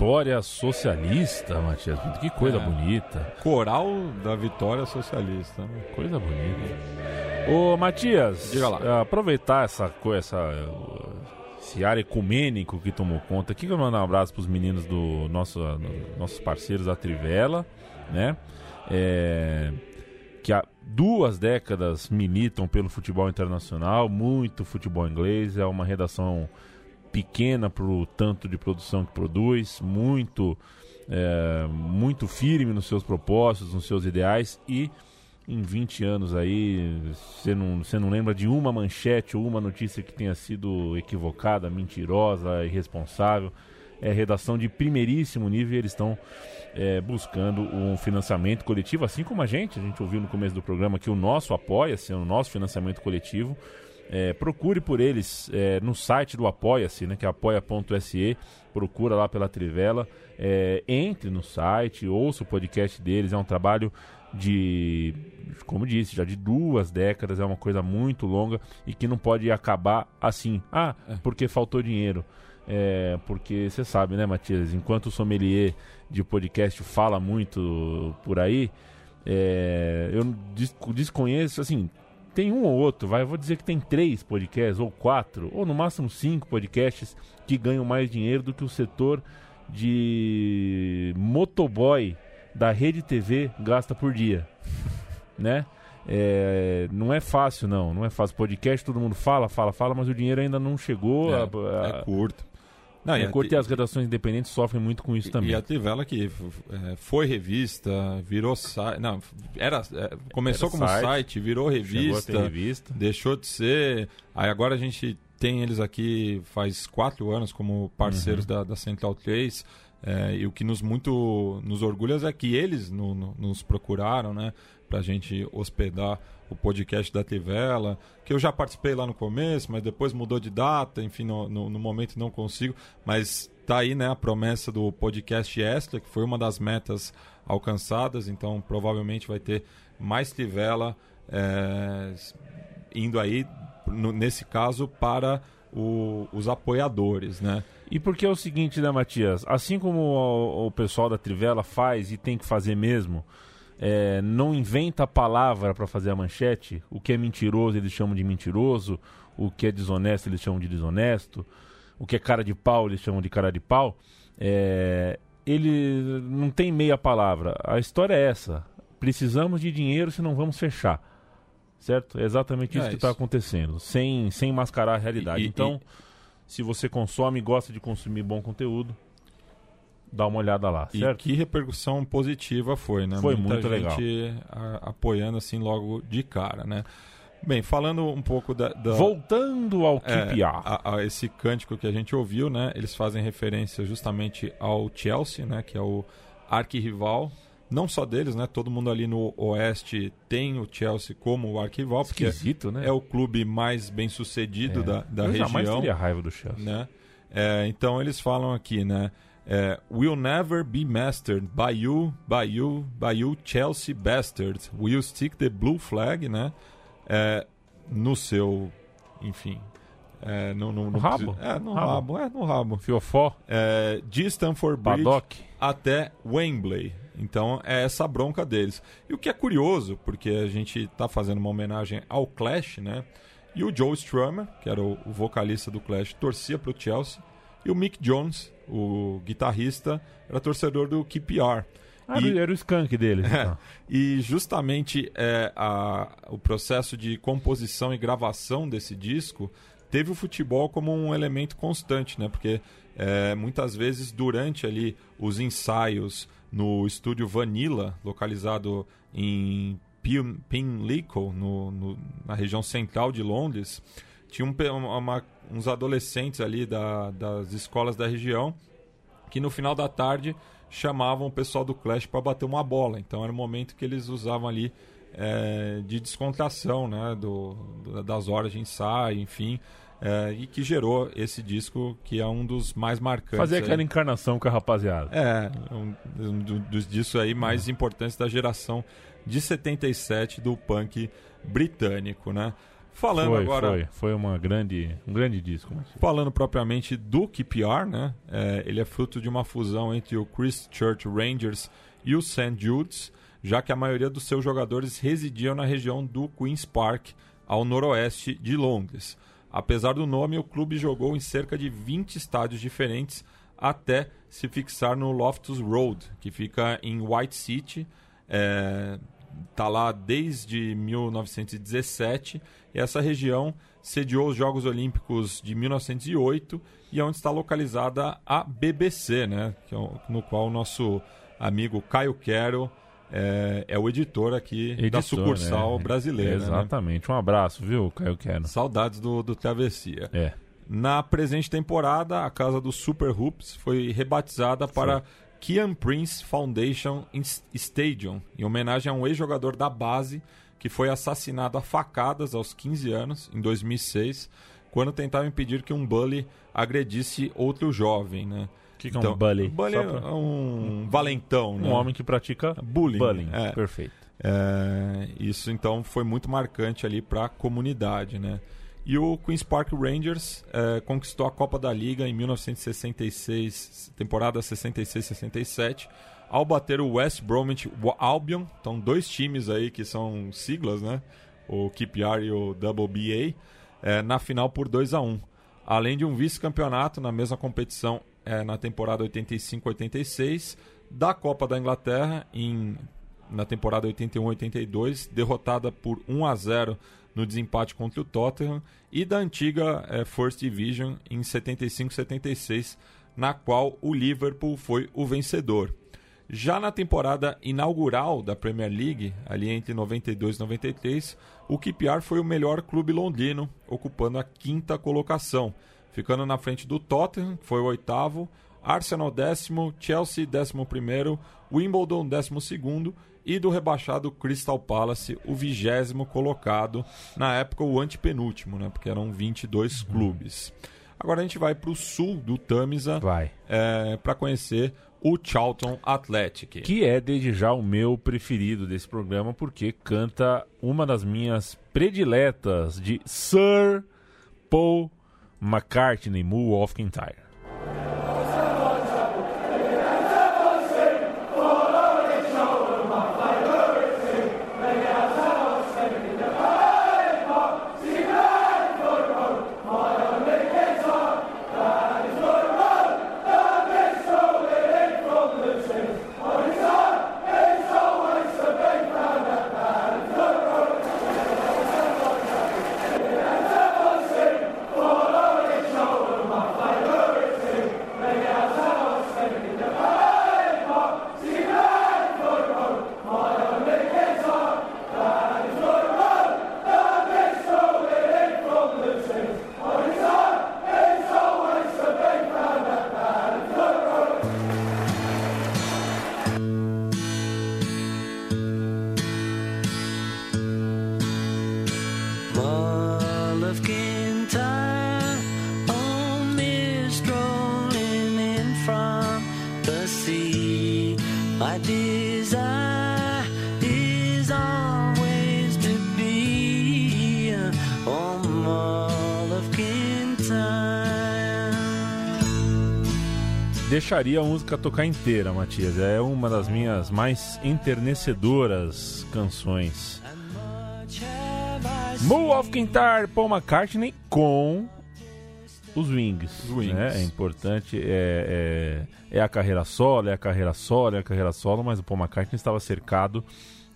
[SPEAKER 1] Vitória socialista, Matias. Que coisa
[SPEAKER 2] É.
[SPEAKER 1] bonita.
[SPEAKER 2] Coral da Vitória Socialista. né?
[SPEAKER 1] Coisa bonita. Ô, Matias,
[SPEAKER 2] Diga lá.
[SPEAKER 1] aproveitar essa coisa, essa, esse ar ecumênico que tomou conta aqui, que eu mandar um abraço pros meninos do nosso, no- nossos parceiros da Trivela, né? É, que há duas décadas militam pelo futebol internacional, muito futebol inglês, é uma redação pequena pro tanto de produção que produz, muito é, muito firme nos seus propósitos, nos seus ideais e em 20 anos aí, você não, você não lembra de uma manchete ou uma notícia que tenha sido equivocada, mentirosa, irresponsável. É redação de primeiríssimo nível e eles estão é, buscando um financiamento coletivo, assim como a gente. A gente ouviu no começo do programa que o nosso apoia-se, o nosso financiamento coletivo. É, procure por eles é, no site do Apoia-se, né, que é apoia.se. Procura lá pela Trivela. É, entre no site, ouça o podcast deles. É um trabalho de, como disse, já de duas décadas. É uma coisa muito longa e que não pode acabar assim. Ah, porque faltou dinheiro. É, porque você sabe, né, Matias? Enquanto o sommelier de podcast fala muito por aí, é, eu des- desconheço, assim, tem um ou outro, vai, eu vou dizer que tem três podcasts, ou quatro, ou no máximo cinco podcasts que ganham mais dinheiro do que o setor de motoboy da Rede TV gasta por dia, né? É, não é fácil, não. Não é fácil. Podcast, todo mundo fala, fala, fala, mas o dinheiro ainda não chegou.
[SPEAKER 2] É,
[SPEAKER 1] a- a-
[SPEAKER 2] é curto. Não,
[SPEAKER 1] é
[SPEAKER 2] a-
[SPEAKER 1] curto e as redações independentes sofrem muito com isso também.
[SPEAKER 2] E a Trivela que é, foi revista, virou site. Não, era, é, começou
[SPEAKER 1] Era
[SPEAKER 2] como
[SPEAKER 1] site,
[SPEAKER 2] site, virou revista,
[SPEAKER 1] revista.
[SPEAKER 2] deixou de ser. Aí agora a gente tem eles aqui faz quatro anos como parceiros
[SPEAKER 1] Uhum.
[SPEAKER 2] da, da Central 3. é, e o que nos muito nos orgulha é que eles no- no- nos procuraram, né? Pra gente hospedar o podcast da Trivela, que eu já participei lá no começo, mas depois mudou de data, enfim, no, no, no momento não consigo. Mas tá aí, né, a promessa do podcast extra, que foi uma das metas alcançadas, então provavelmente vai ter mais Trivela é, indo aí, no- nesse caso, para o- os apoiadores, né?
[SPEAKER 1] E porque é o seguinte, né, Matias? Assim como o, o pessoal da Trivela faz e tem que fazer mesmo, é, não inventa a palavra para fazer a manchete. O que é mentiroso eles chamam de mentiroso, o que é desonesto eles chamam de desonesto, o que é cara de pau eles chamam de cara de pau. É, ele não tem meia palavra. A história é essa. Precisamos de dinheiro, senão vamos fechar. Certo? É exatamente isso
[SPEAKER 2] É
[SPEAKER 1] que está acontecendo, sem, sem mascarar a realidade.
[SPEAKER 2] E- e-
[SPEAKER 1] então, se você consome e gosta de consumir bom conteúdo, dá uma olhada lá,
[SPEAKER 2] E
[SPEAKER 1] certo?
[SPEAKER 2] que repercussão positiva foi, né?
[SPEAKER 1] Foi
[SPEAKER 2] Muita
[SPEAKER 1] muito legal.
[SPEAKER 2] a- apoiando assim logo de cara, né? Bem, falando um pouco da. da
[SPEAKER 1] Voltando ao
[SPEAKER 2] é,
[SPEAKER 1] QPR.
[SPEAKER 2] a, a esse cântico que a gente ouviu, né? Eles fazem referência justamente ao Chelsea, né? Que é o arquirrival. Não só deles, né? Todo mundo ali no Oeste tem o Chelsea como o arquirrival, porque
[SPEAKER 1] Esquisito, né?
[SPEAKER 2] é o clube mais bem sucedido da, da
[SPEAKER 1] Eu
[SPEAKER 2] região.
[SPEAKER 1] jamais teria raiva do Chelsea.
[SPEAKER 2] né? É, então eles falam aqui, né? É, Will never be mastered by you, by you, by you Chelsea bastards. Will stick the blue flag, né? É, no seu, enfim, é, no, no, no
[SPEAKER 1] rabo?
[SPEAKER 2] É, no
[SPEAKER 1] Rabo.
[SPEAKER 2] rabo, é no rabo.
[SPEAKER 1] Fiofó,
[SPEAKER 2] É, de Stamford Bridge
[SPEAKER 1] Paddock.
[SPEAKER 2] até Wembley. Então é essa bronca deles. E o que é curioso, porque a gente está fazendo uma homenagem ao Clash, né? E o Joe Strummer, que era o, o vocalista do Clash, torcia para o Chelsea. E o Mick Jones, o guitarrista, era torcedor do QPR.
[SPEAKER 1] Ah,
[SPEAKER 2] E-
[SPEAKER 1] Era o skunk deles. então.
[SPEAKER 2] E justamente é, a- o processo de composição e gravação desse disco teve o futebol como um elemento constante, né? Porque é, muitas vezes durante ali os ensaios no estúdio Vanilla, localizado em Pim- Pimlico, no, no- na região central de Londres, tinha um uma- uns adolescentes ali da- das escolas da região que no final da tarde chamavam o pessoal do Clash para bater uma bola. Então era o momento que eles usavam ali é, de descontração, né, do, das horas de ensaio, enfim, é, e que gerou esse disco que é um dos mais marcantes.
[SPEAKER 1] Fazer
[SPEAKER 2] aí.
[SPEAKER 1] aquela encarnação com a rapaziada.
[SPEAKER 2] É, um, um do- dos discos aí mais importantes da geração de 77 do punk britânico, né? Falando
[SPEAKER 1] foi,
[SPEAKER 2] agora
[SPEAKER 1] foi. Foi uma grande, um grande disco.
[SPEAKER 2] Falando propriamente do QPR, né? É, ele é fruto de uma fusão entre o Christchurch Rangers e o St. Jude's, já que a maioria dos seus jogadores residiam na região do Queen's Park, ao noroeste de Londres. Apesar do nome, o clube jogou em cerca de 20 estádios diferentes até se fixar no Loftus Road, que fica em White City. É, tá lá desde 1917 e essa região sediou os Jogos Olímpicos de 1908 e é onde está localizada a BBC, né? É no qual o nosso amigo Caio Quero é, é o editor aqui da
[SPEAKER 1] Editor,
[SPEAKER 2] sucursal
[SPEAKER 1] né?
[SPEAKER 2] brasileira. né?
[SPEAKER 1] Exatamente. Um abraço, viu, Caio Quero?
[SPEAKER 2] Saudades do, do Travessia.
[SPEAKER 1] É.
[SPEAKER 2] Na presente temporada, a casa dos Super Hoops foi rebatizada para Kian Prince Foundation Stadium, em homenagem a um ex-jogador da base que foi assassinado a facadas aos 15 anos, em 2006, quando tentava impedir que um bully agredisse outro jovem. Né?
[SPEAKER 1] O que, que é um bully?
[SPEAKER 2] bully
[SPEAKER 1] Só
[SPEAKER 2] é
[SPEAKER 1] pra-
[SPEAKER 2] um valentão.
[SPEAKER 1] Um
[SPEAKER 2] né?
[SPEAKER 1] homem que pratica
[SPEAKER 2] Bullying,
[SPEAKER 1] bullying.
[SPEAKER 2] é.
[SPEAKER 1] Perfeito.
[SPEAKER 2] É, isso então foi muito marcante ali para a comunidade, né? E o Queens Park Rangers é, conquistou a Copa da Liga em 1966, temporada 66-67, ao bater o West Bromwich Albion. Então dois times aí que são siglas, né? O QPR e o WBA, é, na final por 2 a 1 Além de um vice-campeonato na mesma competição é, na temporada 85-86, da Copa da Inglaterra em na temporada 81-82, derrotada por 1 a 0 no desempate contra o Tottenham, e da antiga eh, First Division em 75-76, na qual o Liverpool foi o vencedor. Já na temporada inaugural da Premier League, ali entre 92 e 93, o QPR foi o melhor clube londrino, ocupando a quinta colocação, ficando na frente do Tottenham, que foi o oitavo, Arsenal décimo, Chelsea décimo primeiro, Wimbledon décimo segundo e do rebaixado Crystal Palace, o vigésimo colocado, na época o antepenúltimo, né, porque eram 22 clubes. Agora a gente vai para o sul do Tamisa
[SPEAKER 1] Vai.
[SPEAKER 2] para conhecer o Charlton Athletic.
[SPEAKER 1] Que é desde já o meu preferido desse programa, porque canta uma das minhas prediletas de Sir Paul McCartney, Moo of Kintyre. Deixaria a música tocar inteira, Matias. É uma das minhas mais enternecedoras canções. Move of Kintar, Paul McCartney com os Wings.
[SPEAKER 2] Os Wings.
[SPEAKER 1] né? É importante, é, é, é a carreira solo, é a carreira solo, é a carreira solo, mas o Paul McCartney estava cercado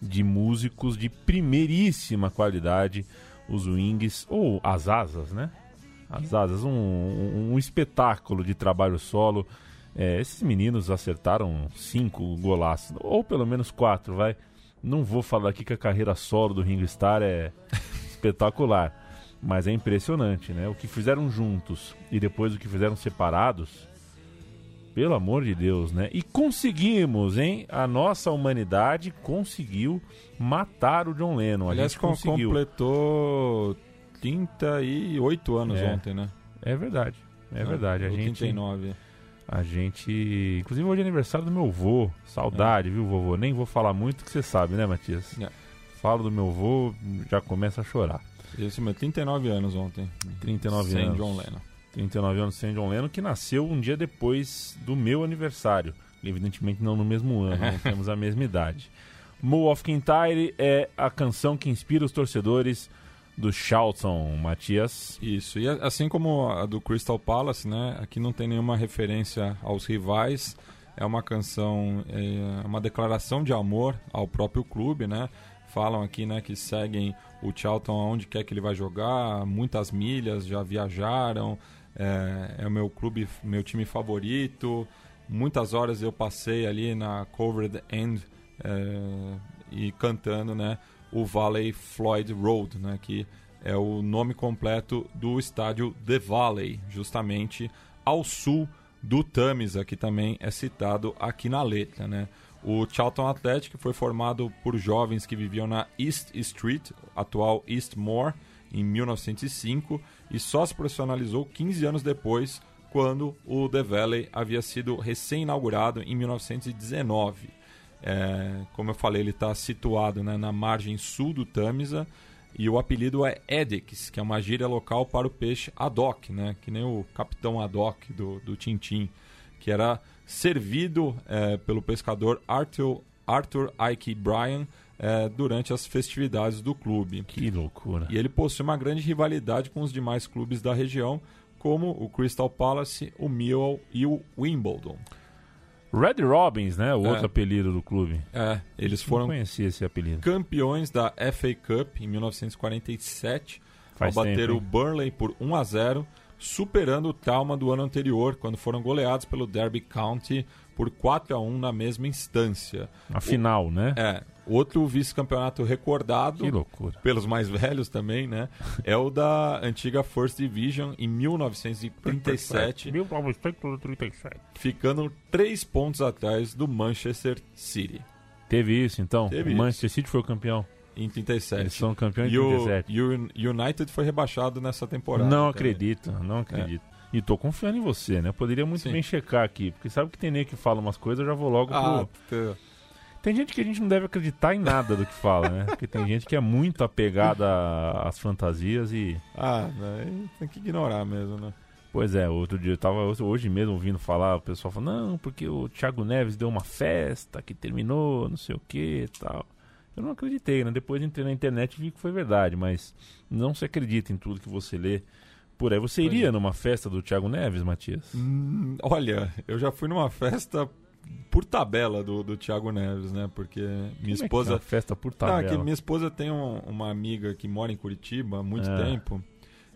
[SPEAKER 1] de músicos de primeiríssima qualidade, os Wings, ou as Asas, né? As Asas, um, um, um espetáculo de trabalho solo. É, esses meninos acertaram cinco golaços, ou pelo menos quatro, vai. Não vou falar aqui que a carreira solo do Ringo Starr é espetacular, mas é impressionante, né? O que fizeram juntos e depois o que fizeram separados, pelo amor de Deus, né? E conseguimos, hein? A nossa humanidade conseguiu matar o John Lennon. A
[SPEAKER 2] Aliás,
[SPEAKER 1] gente conseguiu.
[SPEAKER 2] completou 38 anos
[SPEAKER 1] É.
[SPEAKER 2] ontem, né?
[SPEAKER 1] É verdade. É verdade. A gente,
[SPEAKER 2] 39.
[SPEAKER 1] A gente. Inclusive hoje é aniversário do meu avô. Saudade, viu, vovô? Nem vou falar muito que você sabe, né, Matias?
[SPEAKER 2] É.
[SPEAKER 1] Falo do meu avô, já começa a chorar.
[SPEAKER 2] Isso mesmo, 39 anos ontem.
[SPEAKER 1] 39
[SPEAKER 2] Sem
[SPEAKER 1] anos.
[SPEAKER 2] John Lennon.
[SPEAKER 1] 39 anos sem John Lennon, que nasceu um dia depois do meu aniversário. Evidentemente não no mesmo ano, não temos a mesma idade. Mo of Kintyre é a canção que inspira os torcedores do Charlton, Matias.
[SPEAKER 2] Isso, e assim como a do Crystal Palace, né? Aqui não tem nenhuma referência aos rivais. É uma canção, é uma declaração de amor ao próprio clube, né? Falam aqui, né, que seguem o Charlton aonde quer que ele vai jogar, muitas milhas, já viajaram. É, é o meu clube, meu time favorito. Muitas horas eu passei ali na Covered End é, e cantando, né, o Valley Floyd Road, né, que é o nome completo do estádio The Valley, justamente ao sul do Tamisa, que também é citado aqui na letra, né? O Charlton Athletic foi formado por jovens que viviam na East Street, atual Eastmore, em 1905 e só se profissionalizou 15 anos depois, quando o The Valley havia sido recém-inaugurado em 1919. É, como eu falei, ele está situado né, na margem sul do Tamisa e o apelido é Edix, que é uma gíria local para o peixe Haddock, né, que nem o Capitão Haddock do, do Tintim, que era servido é, pelo pescador Arthur, Arthur Ike Bryan é, durante as festividades do clube.
[SPEAKER 1] Que loucura.
[SPEAKER 2] E ele possui uma grande rivalidade com os demais clubes da região, como o Crystal Palace, o Millwall e o Wimbledon.
[SPEAKER 1] Red Robins, né? O outro
[SPEAKER 2] É.
[SPEAKER 1] apelido do clube.
[SPEAKER 2] É, eles
[SPEAKER 1] Não
[SPEAKER 2] foram
[SPEAKER 1] conhecia esse apelido.
[SPEAKER 2] campeões da FA Cup em 1947
[SPEAKER 1] Faz
[SPEAKER 2] ao bater o? Burnley por 1 a 0, superando o trauma do ano anterior, quando foram goleados pelo Derby County por 4 a 1 na mesma instância.
[SPEAKER 1] A final, né?
[SPEAKER 2] É, outro vice-campeonato recordado pelos mais velhos também, né? É o da antiga First Division em 1937,
[SPEAKER 1] 1937.
[SPEAKER 2] ficando três pontos atrás do Manchester City
[SPEAKER 1] Teve isso, então?
[SPEAKER 2] Teve
[SPEAKER 1] o
[SPEAKER 2] isso.
[SPEAKER 1] Manchester City foi o campeão.
[SPEAKER 2] em 37.
[SPEAKER 1] Eles são campeões
[SPEAKER 2] e o
[SPEAKER 1] 37.
[SPEAKER 2] e o United foi rebaixado nessa temporada.
[SPEAKER 1] Não
[SPEAKER 2] também.
[SPEAKER 1] acredito, não acredito. E tô confiando em você, né? Poderia muito
[SPEAKER 2] Sim.
[SPEAKER 1] bem checar aqui, porque sabe que tem nem que fala umas coisas, eu já vou logo
[SPEAKER 2] Ah,
[SPEAKER 1] pro...
[SPEAKER 2] t-
[SPEAKER 1] Tem gente que a gente não deve acreditar em nada do que fala, né? Porque tem gente que é muito apegada às fantasias e...
[SPEAKER 2] ah, né, tem que ignorar mesmo, né?
[SPEAKER 1] Pois é, outro dia eu tava hoje mesmo ouvindo falar, o pessoal falando, não, porque o Thiago Neves deu uma festa que terminou, não sei o que e tal. Eu não acreditei, né? Depois entrei na internet e vi que foi verdade, mas não se acredita em tudo que você lê por aí. Você iria
[SPEAKER 2] é.
[SPEAKER 1] numa festa do Thiago Neves, Matias?
[SPEAKER 2] Hum, olha, eu já fui numa festa por tabela do, do Thiago Neves, né? Porque minha
[SPEAKER 1] Como é que é
[SPEAKER 2] esposa.
[SPEAKER 1] uma festa por
[SPEAKER 2] Não, é
[SPEAKER 1] tabela.
[SPEAKER 2] que minha esposa tem um- uma amiga que mora em Curitiba há muito
[SPEAKER 1] É.
[SPEAKER 2] tempo.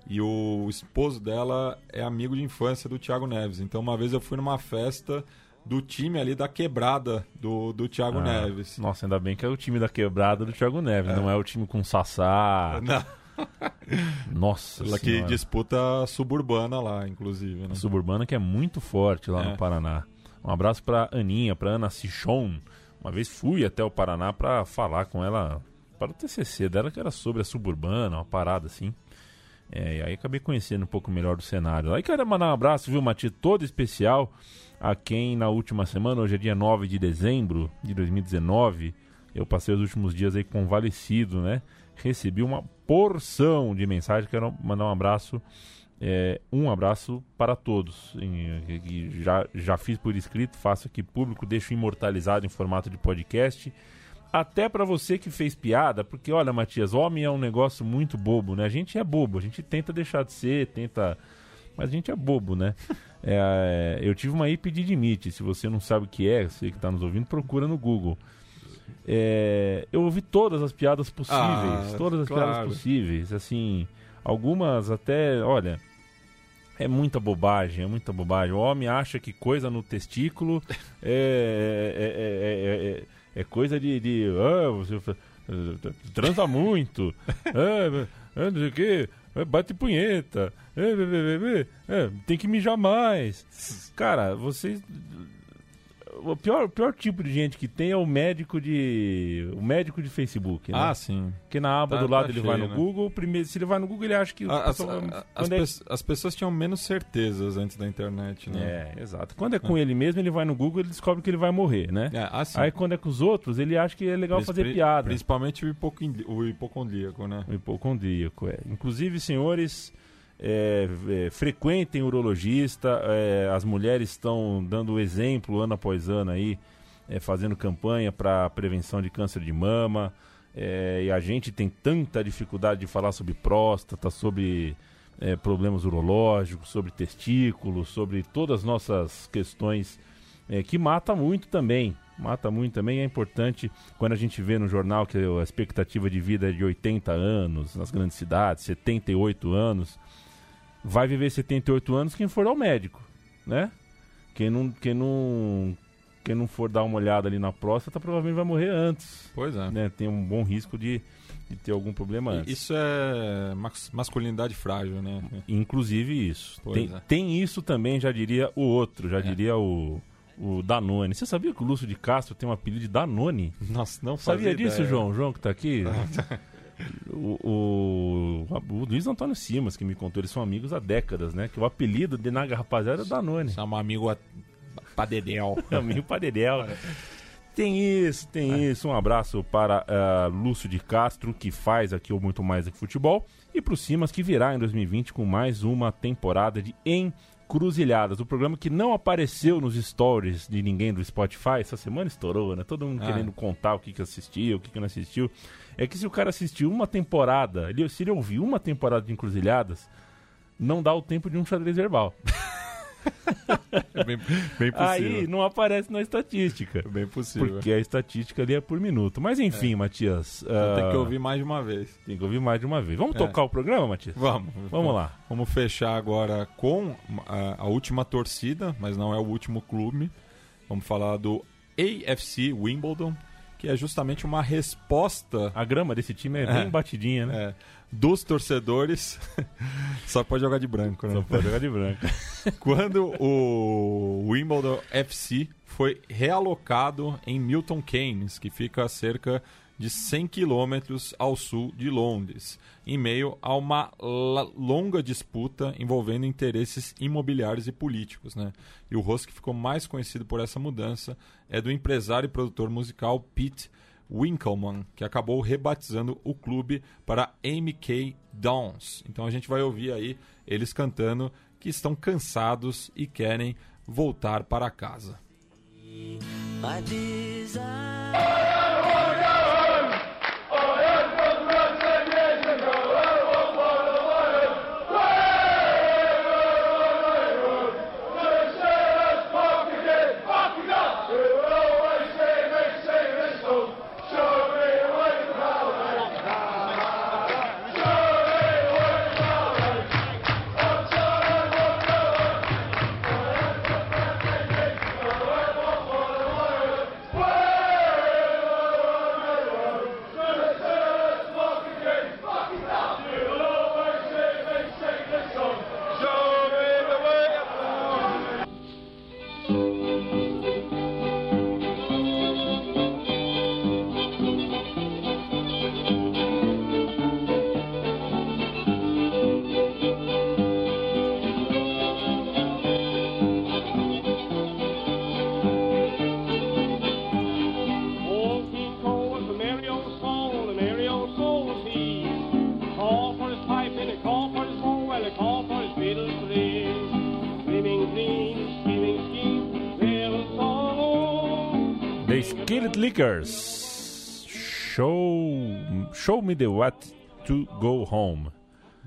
[SPEAKER 2] E o esposo dela é amigo de infância do Thiago Neves. Então, uma vez eu fui numa festa do time ali da quebrada do, do Thiago
[SPEAKER 1] Ah,
[SPEAKER 2] Neves.
[SPEAKER 1] Nossa, ainda bem que é o time da quebrada do Thiago Neves, não é o time com Sassá.
[SPEAKER 2] Na,
[SPEAKER 1] Nossa
[SPEAKER 2] ela que disputa a suburbana lá, inclusive. Né?
[SPEAKER 1] A suburbana que é muito forte lá
[SPEAKER 2] É.
[SPEAKER 1] no Paraná. Um abraço pra Aninha, pra Ana Sichon. Uma vez fui até o Paraná pra falar com ela para o TCC dela, que era sobre a suburbana, uma parada assim. É, e aí acabei conhecendo um pouco melhor do cenário. Aí quero mandar um abraço, viu, Mati, todo especial a quem na última semana, hoje é dia 9 de dezembro de 2019, eu passei os últimos dias aí convalescido, né? Recebi uma porção de mensagem, quero mandar um abraço É, um abraço para todos. E- e já, já fiz por escrito, faço aqui público, deixo imortalizado em formato de podcast. Até para você que fez piada, porque olha, Matias, homem é um negócio muito bobo, né? A gente é bobo, a gente tenta deixar de ser, tenta. Mas a gente é bobo, né? É, eu tive uma epididimite. Se você não sabe o que é, você que está nos ouvindo, procura no Google. É, eu ouvi todas as piadas possíveis,
[SPEAKER 2] Ah,
[SPEAKER 1] todas as
[SPEAKER 2] claro.
[SPEAKER 1] piadas possíveis. Assim, algumas até, olha, é muita bobagem, é muita bobagem. O homem acha que coisa no testículo é, é, é- é- é- é coisa de. de ah, você transa muito, ah, ah, não sei o quê, ah, bate punheta, ah, ah, tem que mijar mais. Cara, vocês. O pior, o pior tipo de gente que tem é o médico de. O médico de Facebook, né?
[SPEAKER 2] Ah, sim.
[SPEAKER 1] Porque na aba
[SPEAKER 2] Tá-
[SPEAKER 1] do lado
[SPEAKER 2] tá
[SPEAKER 1] ele vai
[SPEAKER 2] cheio,
[SPEAKER 1] no
[SPEAKER 2] né?
[SPEAKER 1] Google, primeiro, se ele vai no Google, ele acha que. o
[SPEAKER 2] As,
[SPEAKER 1] pessoal-
[SPEAKER 2] a- as
[SPEAKER 1] é-
[SPEAKER 2] pe- as pessoas tinham menos certezas antes da internet, né?
[SPEAKER 1] É, exato. Quando é com ele mesmo, ele vai no Google e descobre que ele vai morrer, né?
[SPEAKER 2] É, assim,
[SPEAKER 1] Aí quando é com os outros, ele acha que é legal
[SPEAKER 2] Prin-
[SPEAKER 1] fazer piada.
[SPEAKER 2] Principalmente o, hipocondí- o hipocondríaco, né?
[SPEAKER 1] O hipocondríaco, é. Inclusive, senhores, é, é, frequentem urologista. é, as mulheres estão dando exemplo ano após ano aí, é, fazendo campanha para prevenção de câncer de mama. é, e a gente tem tanta dificuldade de falar sobre próstata, sobre é, problemas urológicos, sobre testículos, sobre todas as nossas questões que mata muito também. Mata muito também. É importante quando a gente vê no jornal que a expectativa de vida é de 80 anos nas grandes cidades, 78 anos. Vai viver 78 anos quem for ao médico, né? Quem não, quem não, quem não for dar uma olhada ali na próstata provavelmente vai morrer antes,
[SPEAKER 2] Pois é.
[SPEAKER 1] né? Tem um bom risco de, de ter algum problema antes.
[SPEAKER 2] Isso é mas- masculinidade frágil, né?
[SPEAKER 1] Inclusive isso.
[SPEAKER 2] Pois
[SPEAKER 1] Tem,
[SPEAKER 2] é.
[SPEAKER 1] tem isso também, já diria o outro, já diria o, o Danone. Você sabia que o Lúcio de Castro tem um apelido de Danone?
[SPEAKER 2] Nossa, não
[SPEAKER 1] Sabia disso,
[SPEAKER 2] ideia.
[SPEAKER 1] João? João que tá aqui? o, o, o Luiz Antônio Simas, que me contou, eles são amigos há décadas, né? Que o apelido de Naga Rapaziada é Danone.
[SPEAKER 2] Chama amigo a... Padedel.
[SPEAKER 1] Amigo Padedel. Tem isso, tem isso. Um abraço para ah, Lúcio de Castro, que faz aqui o Muito Mais do que Futebol. E para o Simas, que virá em 2020 com mais uma temporada de Encruzilhadas. O programa que não apareceu nos stories de ninguém do Spotify. Essa semana estourou, né? Todo mundo
[SPEAKER 2] Ah.
[SPEAKER 1] querendo contar o que, que assistiu, o que, que não assistiu. É que se o cara assistiu uma temporada, ele- se ele ouviu uma temporada de Encruzilhadas, não dá o tempo de um xadrez verbal.
[SPEAKER 2] É bem, bem possível.
[SPEAKER 1] Aí não aparece na estatística.
[SPEAKER 2] É bem possível.
[SPEAKER 1] Porque a estatística ali é por minuto. Mas enfim, Matias.
[SPEAKER 2] Então tem
[SPEAKER 1] ah,
[SPEAKER 2] que ouvir mais de uma vez.
[SPEAKER 1] tem que ouvir mais de uma vez. Vamos
[SPEAKER 2] É.
[SPEAKER 1] tocar o programa, Matias?
[SPEAKER 2] Vamos.
[SPEAKER 1] Vamos lá.
[SPEAKER 2] Vamos fechar agora com a, a última torcida, mas não é o último clube. Vamos falar do AFC Wimbledon, que é justamente uma resposta
[SPEAKER 1] A grama desse time é,
[SPEAKER 2] É.
[SPEAKER 1] bem batidinha, né?
[SPEAKER 2] é, dos torcedores. Só pode jogar de branco, né?
[SPEAKER 1] Só pode jogar de branco.
[SPEAKER 2] Quando o Wimbledon FC foi realocado em Milton Keynes, que fica a cerca de 100 quilômetros ao sul de Londres, em meio a uma longa disputa envolvendo interesses imobiliários e políticos. Né? E o rosto que ficou mais conhecido por essa mudança é do empresário e produtor musical Pete Winkleman, que acabou rebatizando o clube para MK Dons. Então a gente vai ouvir aí eles cantando que estão cansados e querem voltar para casa.
[SPEAKER 6] My desire.
[SPEAKER 1] Show, show me the way to go home.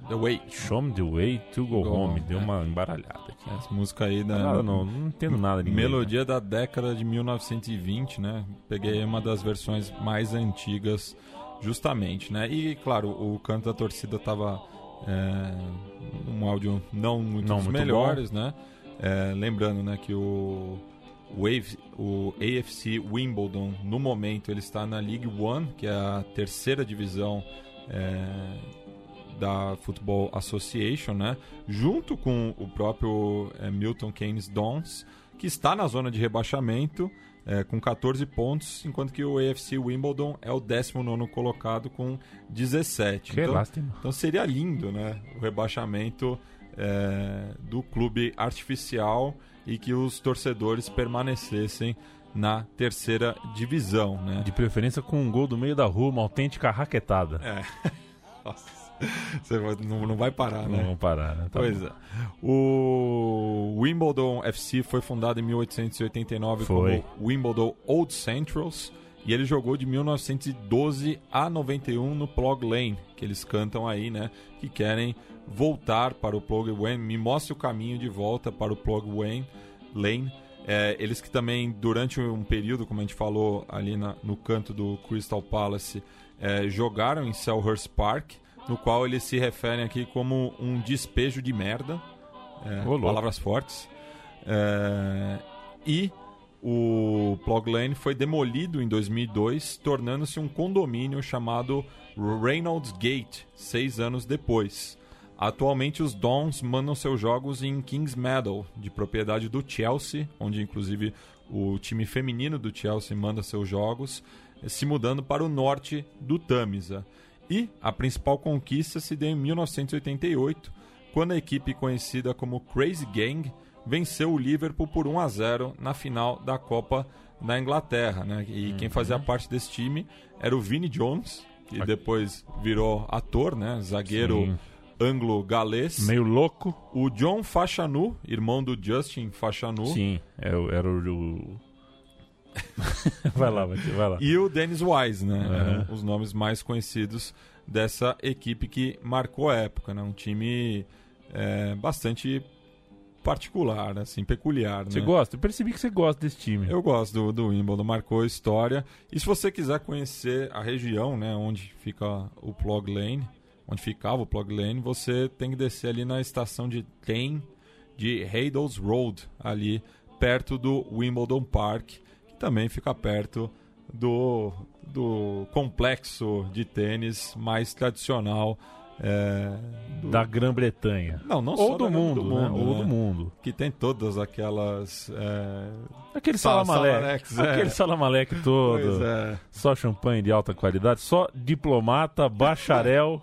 [SPEAKER 2] The Way.
[SPEAKER 1] Show me the way to go,
[SPEAKER 2] Go
[SPEAKER 1] home.
[SPEAKER 2] home,
[SPEAKER 1] Deu
[SPEAKER 2] é.
[SPEAKER 1] uma embaralhada aqui.
[SPEAKER 2] Essa música aí da.
[SPEAKER 1] Não, não, não entendo nada de
[SPEAKER 2] Melodia da década de 1920, né? Peguei uma das versões mais antigas, justamente, né? E, claro, o canto da torcida tava é, um áudio não muito
[SPEAKER 1] Não
[SPEAKER 2] dos
[SPEAKER 1] muito
[SPEAKER 2] melhores, né? É, lembrando, né, que o, o, AF o AFC Wimbledon, no momento, ele está na League One, que é a terceira divisão é, da Football Association, né? Junto com o próprio é, Milton Keynes Dons, que está na zona de rebaixamento é, com 14 pontos, enquanto que o AFC Wimbledon é o 19 colocado com 17.
[SPEAKER 1] Que
[SPEAKER 2] então,
[SPEAKER 1] lástima.
[SPEAKER 2] então seria lindo, né? O rebaixamento é, do clube artificial e que os torcedores permanecessem na terceira divisão, né?
[SPEAKER 1] De preferência com um gol do meio da rua, uma autêntica raquetada.
[SPEAKER 2] É. Nossa. Você vai- não, não vai parar,
[SPEAKER 1] Não
[SPEAKER 2] né?
[SPEAKER 1] vamos parar, né? Tá
[SPEAKER 2] pois
[SPEAKER 1] bom.
[SPEAKER 2] é. O Wimbledon FC foi fundado em 1889
[SPEAKER 1] Foi.
[SPEAKER 2] como Wimbledon Old Centrals e ele jogou de 1912 a 91 no Plug Lane, que eles cantam aí, né? Que querem voltar para o Plug Lane, me mostre o caminho de volta para o Plug Lane. Lane. É, eles que também, durante um período, como a gente falou ali na- no canto do Crystal Palace, é, jogaram em Selhurst Park, no qual eles se referem aqui como um despejo de merda. É,
[SPEAKER 1] louco.
[SPEAKER 2] palavras fortes. É, e o Plug Lane foi demolido em 2002, tornando-se um condomínio chamado Reynolds Gate, seis anos depois. Atualmente, os Dons mandam seus jogos em Kings Meadow, de propriedade do Chelsea, onde inclusive o time feminino do Chelsea manda seus jogos, se mudando para o norte do Tamisa. E a principal conquista se deu em 1988, quando a equipe conhecida como Crazy Gang venceu o Liverpool por 1 a 0 na final da Copa da Inglaterra. Né? E quem fazia parte desse time era o Vinnie Jones, que depois virou ator, né? zagueiro
[SPEAKER 1] Sim.
[SPEAKER 2] Anglo-galês.
[SPEAKER 1] Meio louco.
[SPEAKER 2] O John Fashanu, irmão do Justin Fashanu.
[SPEAKER 1] Sim, é era o. vai lá, vai lá.
[SPEAKER 2] E o Dennis Wise, né?
[SPEAKER 1] Uhum.
[SPEAKER 2] Os nomes mais conhecidos dessa equipe que marcou a época, né? Um time é, bastante particular, assim, peculiar,
[SPEAKER 1] Você
[SPEAKER 2] né?
[SPEAKER 1] gosta? Eu percebi que você gosta desse time.
[SPEAKER 2] Eu gosto do, do Wimbledon, marcou história. E se você quiser conhecer a região, né, onde fica o Plug Lane, onde ficava o Plug Lane, você tem que descer ali na estação de trem de Haydels Road, ali perto do Wimbledon Park, que também fica perto do, do complexo de tênis mais tradicional é, do-
[SPEAKER 1] Da Grã-Bretanha.
[SPEAKER 2] Não, não
[SPEAKER 1] Ou
[SPEAKER 2] só
[SPEAKER 1] do mundo,
[SPEAKER 2] do
[SPEAKER 1] né?
[SPEAKER 2] mundo,
[SPEAKER 1] Ou
[SPEAKER 2] né?
[SPEAKER 1] do mundo.
[SPEAKER 2] que tem todas aquelas é,
[SPEAKER 1] Aquele
[SPEAKER 2] Sala-
[SPEAKER 1] salamaleque.
[SPEAKER 2] salamaleques, é.
[SPEAKER 1] Aquele salamaleque todo.
[SPEAKER 2] Pois é.
[SPEAKER 1] Só champanhe de alta qualidade. Só diplomata, bacharel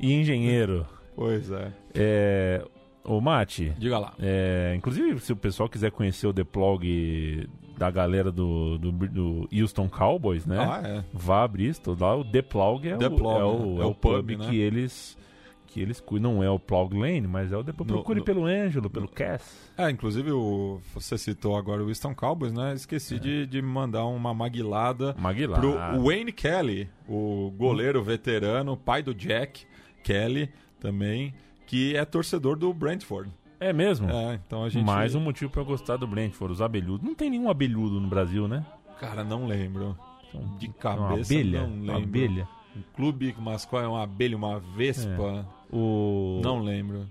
[SPEAKER 1] e engenheiro.
[SPEAKER 2] Pois é.
[SPEAKER 1] É... Ô, Mate,
[SPEAKER 2] Diga lá.
[SPEAKER 1] é, inclusive se o pessoal quiser conhecer o Deplog da galera do, do, do Houston Cowboys, né?
[SPEAKER 2] Ah, é.
[SPEAKER 1] Vá a Bristol, lá o The Plug é,
[SPEAKER 2] The
[SPEAKER 1] o, é, o,
[SPEAKER 2] né?
[SPEAKER 1] é
[SPEAKER 2] É
[SPEAKER 1] o pub,
[SPEAKER 2] né?
[SPEAKER 1] que eles que eles cuidam. Não é o Plug Lane, mas é o The Plug.
[SPEAKER 2] No-
[SPEAKER 1] Procure
[SPEAKER 2] no-
[SPEAKER 1] pelo Ângelo, pelo Cass.
[SPEAKER 2] É, inclusive o, você citou agora o Winston Cowboys, né? Esqueci de, de mandar uma maguilada
[SPEAKER 1] Maguilar.
[SPEAKER 2] pro Wayne Kelly, o goleiro veterano, pai do Jack Kelly também, que é torcedor do Brentford.
[SPEAKER 1] É mesmo?
[SPEAKER 2] É, então a gente...
[SPEAKER 1] Mais um motivo pra eu gostar do Brentford, os abelhudos. Não tem nenhum abelhudo no Brasil, né?
[SPEAKER 2] Cara, não lembro.
[SPEAKER 1] São-
[SPEAKER 2] De
[SPEAKER 1] uma
[SPEAKER 2] cabeça,
[SPEAKER 1] abelha,
[SPEAKER 2] não
[SPEAKER 1] uma
[SPEAKER 2] lembro.
[SPEAKER 1] abelha.
[SPEAKER 2] Um clube mascote é uma abelha, uma vespa.
[SPEAKER 1] O...
[SPEAKER 2] Não lembro.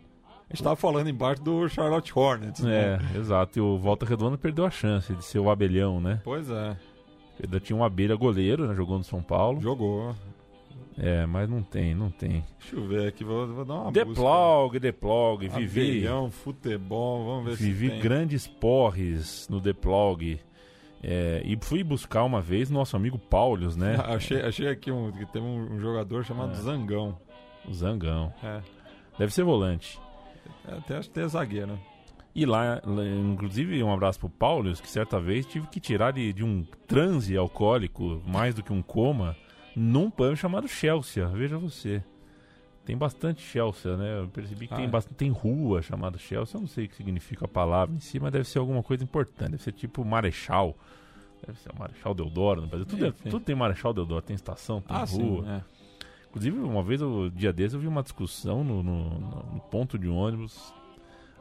[SPEAKER 2] A gente tava falando embaixo do Charlotte Hornets,
[SPEAKER 1] É,
[SPEAKER 2] né?
[SPEAKER 1] exato. E o Volta Redonda perdeu a chance de ser o abelhão, né?
[SPEAKER 2] Pois é,
[SPEAKER 1] Ainda tinha um abelha goleiro, né? Jogou no São Paulo.
[SPEAKER 2] jogou.
[SPEAKER 1] É, mas não tem, não tem.
[SPEAKER 2] Deixa eu ver aqui, vou, vou dar uma
[SPEAKER 1] The
[SPEAKER 2] busca.
[SPEAKER 1] Plog, The Plog. Vivi,
[SPEAKER 2] Abelhão, futebol, vamos ver
[SPEAKER 1] vivi
[SPEAKER 2] se tem.
[SPEAKER 1] grandes porres no The Plog. É, e fui buscar uma vez nosso amigo Paulius, né?
[SPEAKER 2] achei, achei aqui um, que tem um, um jogador chamado
[SPEAKER 1] É.
[SPEAKER 2] Zangão.
[SPEAKER 1] Zangão.
[SPEAKER 2] É.
[SPEAKER 1] Deve ser volante.
[SPEAKER 2] É, Até acho que tem zagueiro.
[SPEAKER 1] E lá, lá, inclusive, um abraço pro Paulius, que certa vez tive que tirar de, de um transe alcoólico, mais do que um coma, num pub chamado Chelsea. Veja você. Tem bastante Chelsea, né? Eu percebi que
[SPEAKER 2] Ah,
[SPEAKER 1] tem,
[SPEAKER 2] é?
[SPEAKER 1] bastante, tem rua chamada Chelsea. Eu não sei o que significa a palavra em si, mas deve ser alguma coisa importante. Deve ser tipo Marechal, Deve ser o Marechal Deodoro no Brasil. Tudo, é-
[SPEAKER 2] Enfim.
[SPEAKER 1] tudo tem Marechal Deodoro, tem estação, tem
[SPEAKER 2] Ah,
[SPEAKER 1] rua.
[SPEAKER 2] sim. é.
[SPEAKER 1] Inclusive, uma vez, o dia desse, eu vi uma discussão no, no- no- ponto de ônibus.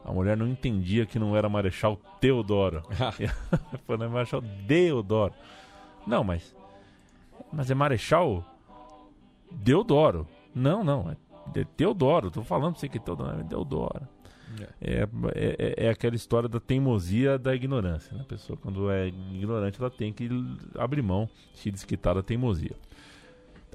[SPEAKER 1] A mulher não entendia que não era Marechal Teodoro. Falando, é Marechal Deodoro. Não, mas. Mas é Marechal Deodoro. Não, não. É Teodoro. Tô falando pra você que é Teodoro. É Deodoro. É, é, é- é aquela história da teimosia da ignorância. Né? A pessoa, quando é ignorante, ela tem que abrir mão, se desquitar da teimosia.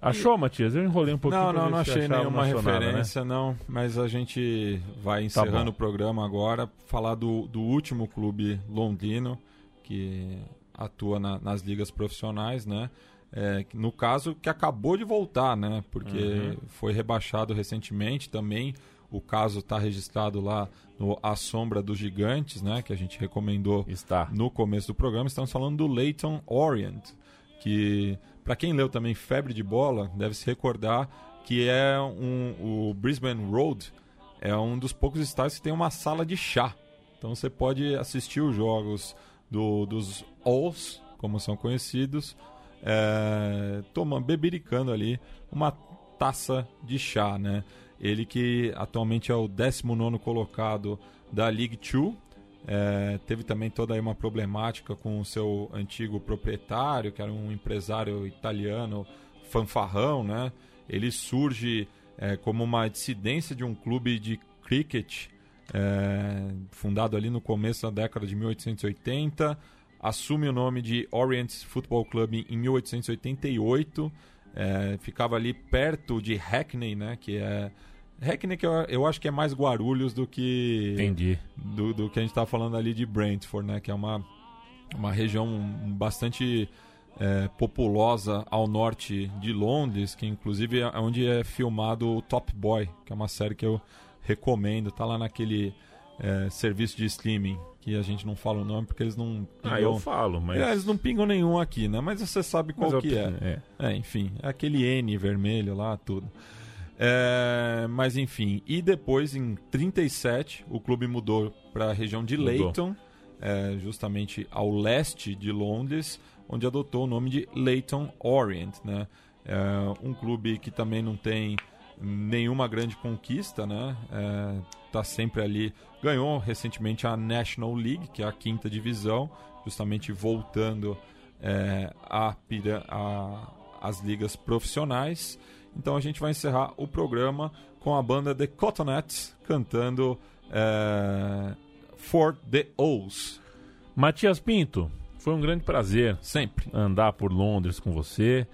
[SPEAKER 1] Achou, Matias? Eu enrolei um pouquinho.
[SPEAKER 2] Não, não, não achei nenhuma
[SPEAKER 1] né?
[SPEAKER 2] referência, não. Mas a gente vai
[SPEAKER 1] Tá
[SPEAKER 2] encerrando
[SPEAKER 1] bom.
[SPEAKER 2] o programa agora, falar do, do último clube londrino que atua na- nas ligas profissionais, né? É, no caso, que acabou de voltar, né? Porque
[SPEAKER 1] Uhum.
[SPEAKER 2] foi rebaixado recentemente também. O caso está registrado lá no A Sombra dos Gigantes, né? Que a gente recomendou
[SPEAKER 1] Está.
[SPEAKER 2] no começo do programa. Estamos falando do Leighton Orient, que, para quem leu também Febre de Bola, deve se recordar que é um, o Brisbane Road é um dos poucos estádios que tem uma sala de chá. Então você pode assistir os jogos do, dos Alls, como são conhecidos, é, tomando, bebericando ali uma taça de chá, né? Ele que atualmente é o 19º colocado da League Two, é, teve também toda aí uma problemática com o seu antigo proprietário, que era um empresário italiano fanfarrão, né? Ele surge é, como uma dissidência de um clube de cricket é, fundado ali no começo da década de 1880, assume o nome de Orient Football Club em 1888, é, ficava ali perto de Hackney, né? Que é Hackney que eu, eu acho que é mais Guarulhos do que
[SPEAKER 1] Entendi.
[SPEAKER 2] do, do que a gente está falando ali de Brentford, né? Que é uma, uma região bastante é, populosa ao norte de Londres, que inclusive é onde é filmado o Top Boy, que é uma série que eu recomendo. Tá lá naquele é, serviço de streaming, que a gente não fala o nome porque eles não
[SPEAKER 1] Ah, eu
[SPEAKER 2] pingam-
[SPEAKER 1] falo, mas.
[SPEAKER 2] É, eles não pingam nenhum aqui, né? Mas você sabe qual
[SPEAKER 1] mas eu-
[SPEAKER 2] que é.
[SPEAKER 1] é.
[SPEAKER 2] É, enfim, é aquele N vermelho lá, tudo. É, mas enfim, e depois em 37 o clube mudou para a região de
[SPEAKER 1] Mudou.
[SPEAKER 2] Leighton, é, justamente ao leste de Londres, onde adotou o nome de Leighton Orient, né? É, um clube que também não tem nenhuma grande conquista, né? É, tá sempre ali, ganhou recentemente a National League, que é a quinta divisão, justamente voltando é, a, a- as ligas profissionais. Então a gente vai encerrar o programa com a banda The Cotonettes cantando é, For the O's.
[SPEAKER 1] Matias Pinto, foi um grande prazer
[SPEAKER 2] Sempre.
[SPEAKER 1] andar por Londres com você.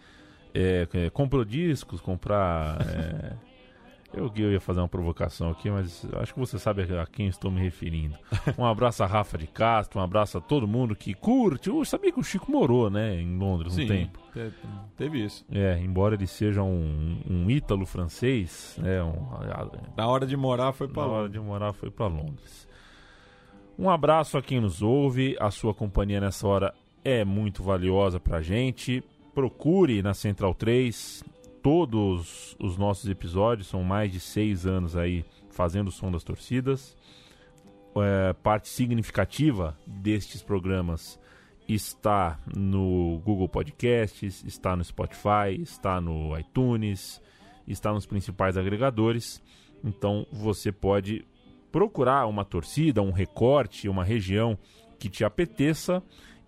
[SPEAKER 1] É, é, comprou discos, comprar. é, eu eu ia fazer uma provocação aqui, mas acho que você sabe a quem estou me referindo. Um abraço a Rafa de Castro, um abraço a todo mundo que curte. Eu sabia que o Chico morou, né, em Londres um tempo.
[SPEAKER 2] te- teve isso.
[SPEAKER 1] É, embora ele seja um, um ítalo francês, né, um,
[SPEAKER 2] Na hora de morar foi
[SPEAKER 1] na
[SPEAKER 2] para
[SPEAKER 1] hora de morar foi para Londres. Um abraço a quem nos ouve. A sua companhia nessa hora é muito valiosa pra gente. Procure na Central 3 todos os nossos episódios. São mais de seis anos aí fazendo o som das torcidas. É, parte significativa destes programas está no Google Podcasts, está no Spotify, está no iTunes, está nos principais agregadores. Então você pode procurar uma torcida, um recorte, uma região que te apeteça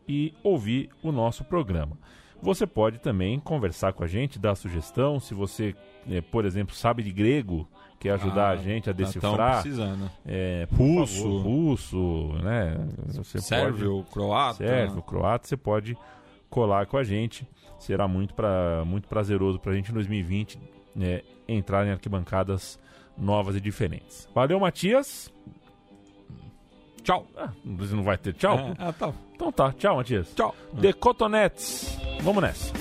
[SPEAKER 1] e ouvir o nosso programa. Você pode também conversar com a gente, dar sugestão. Se você, eh, por exemplo, sabe de grego, quer ajudar a gente a decifrar
[SPEAKER 2] precisando.
[SPEAKER 1] é,
[SPEAKER 2] Russo.
[SPEAKER 1] russo, né? Você
[SPEAKER 2] Sérvio, croata.
[SPEAKER 1] pode, sérvio, croata, você pode colar com a gente. Será muito, pra, muito prazeroso pra gente em 2020 né, entrar em arquibancadas novas e diferentes. Valeu, Matias.
[SPEAKER 2] Tchau.
[SPEAKER 1] Ah, não vai ter tchau?
[SPEAKER 2] É, ah, tá.
[SPEAKER 1] Então tá, tchau, Matias.
[SPEAKER 2] Tchau.
[SPEAKER 1] The Cotonettes. Vamos nessa.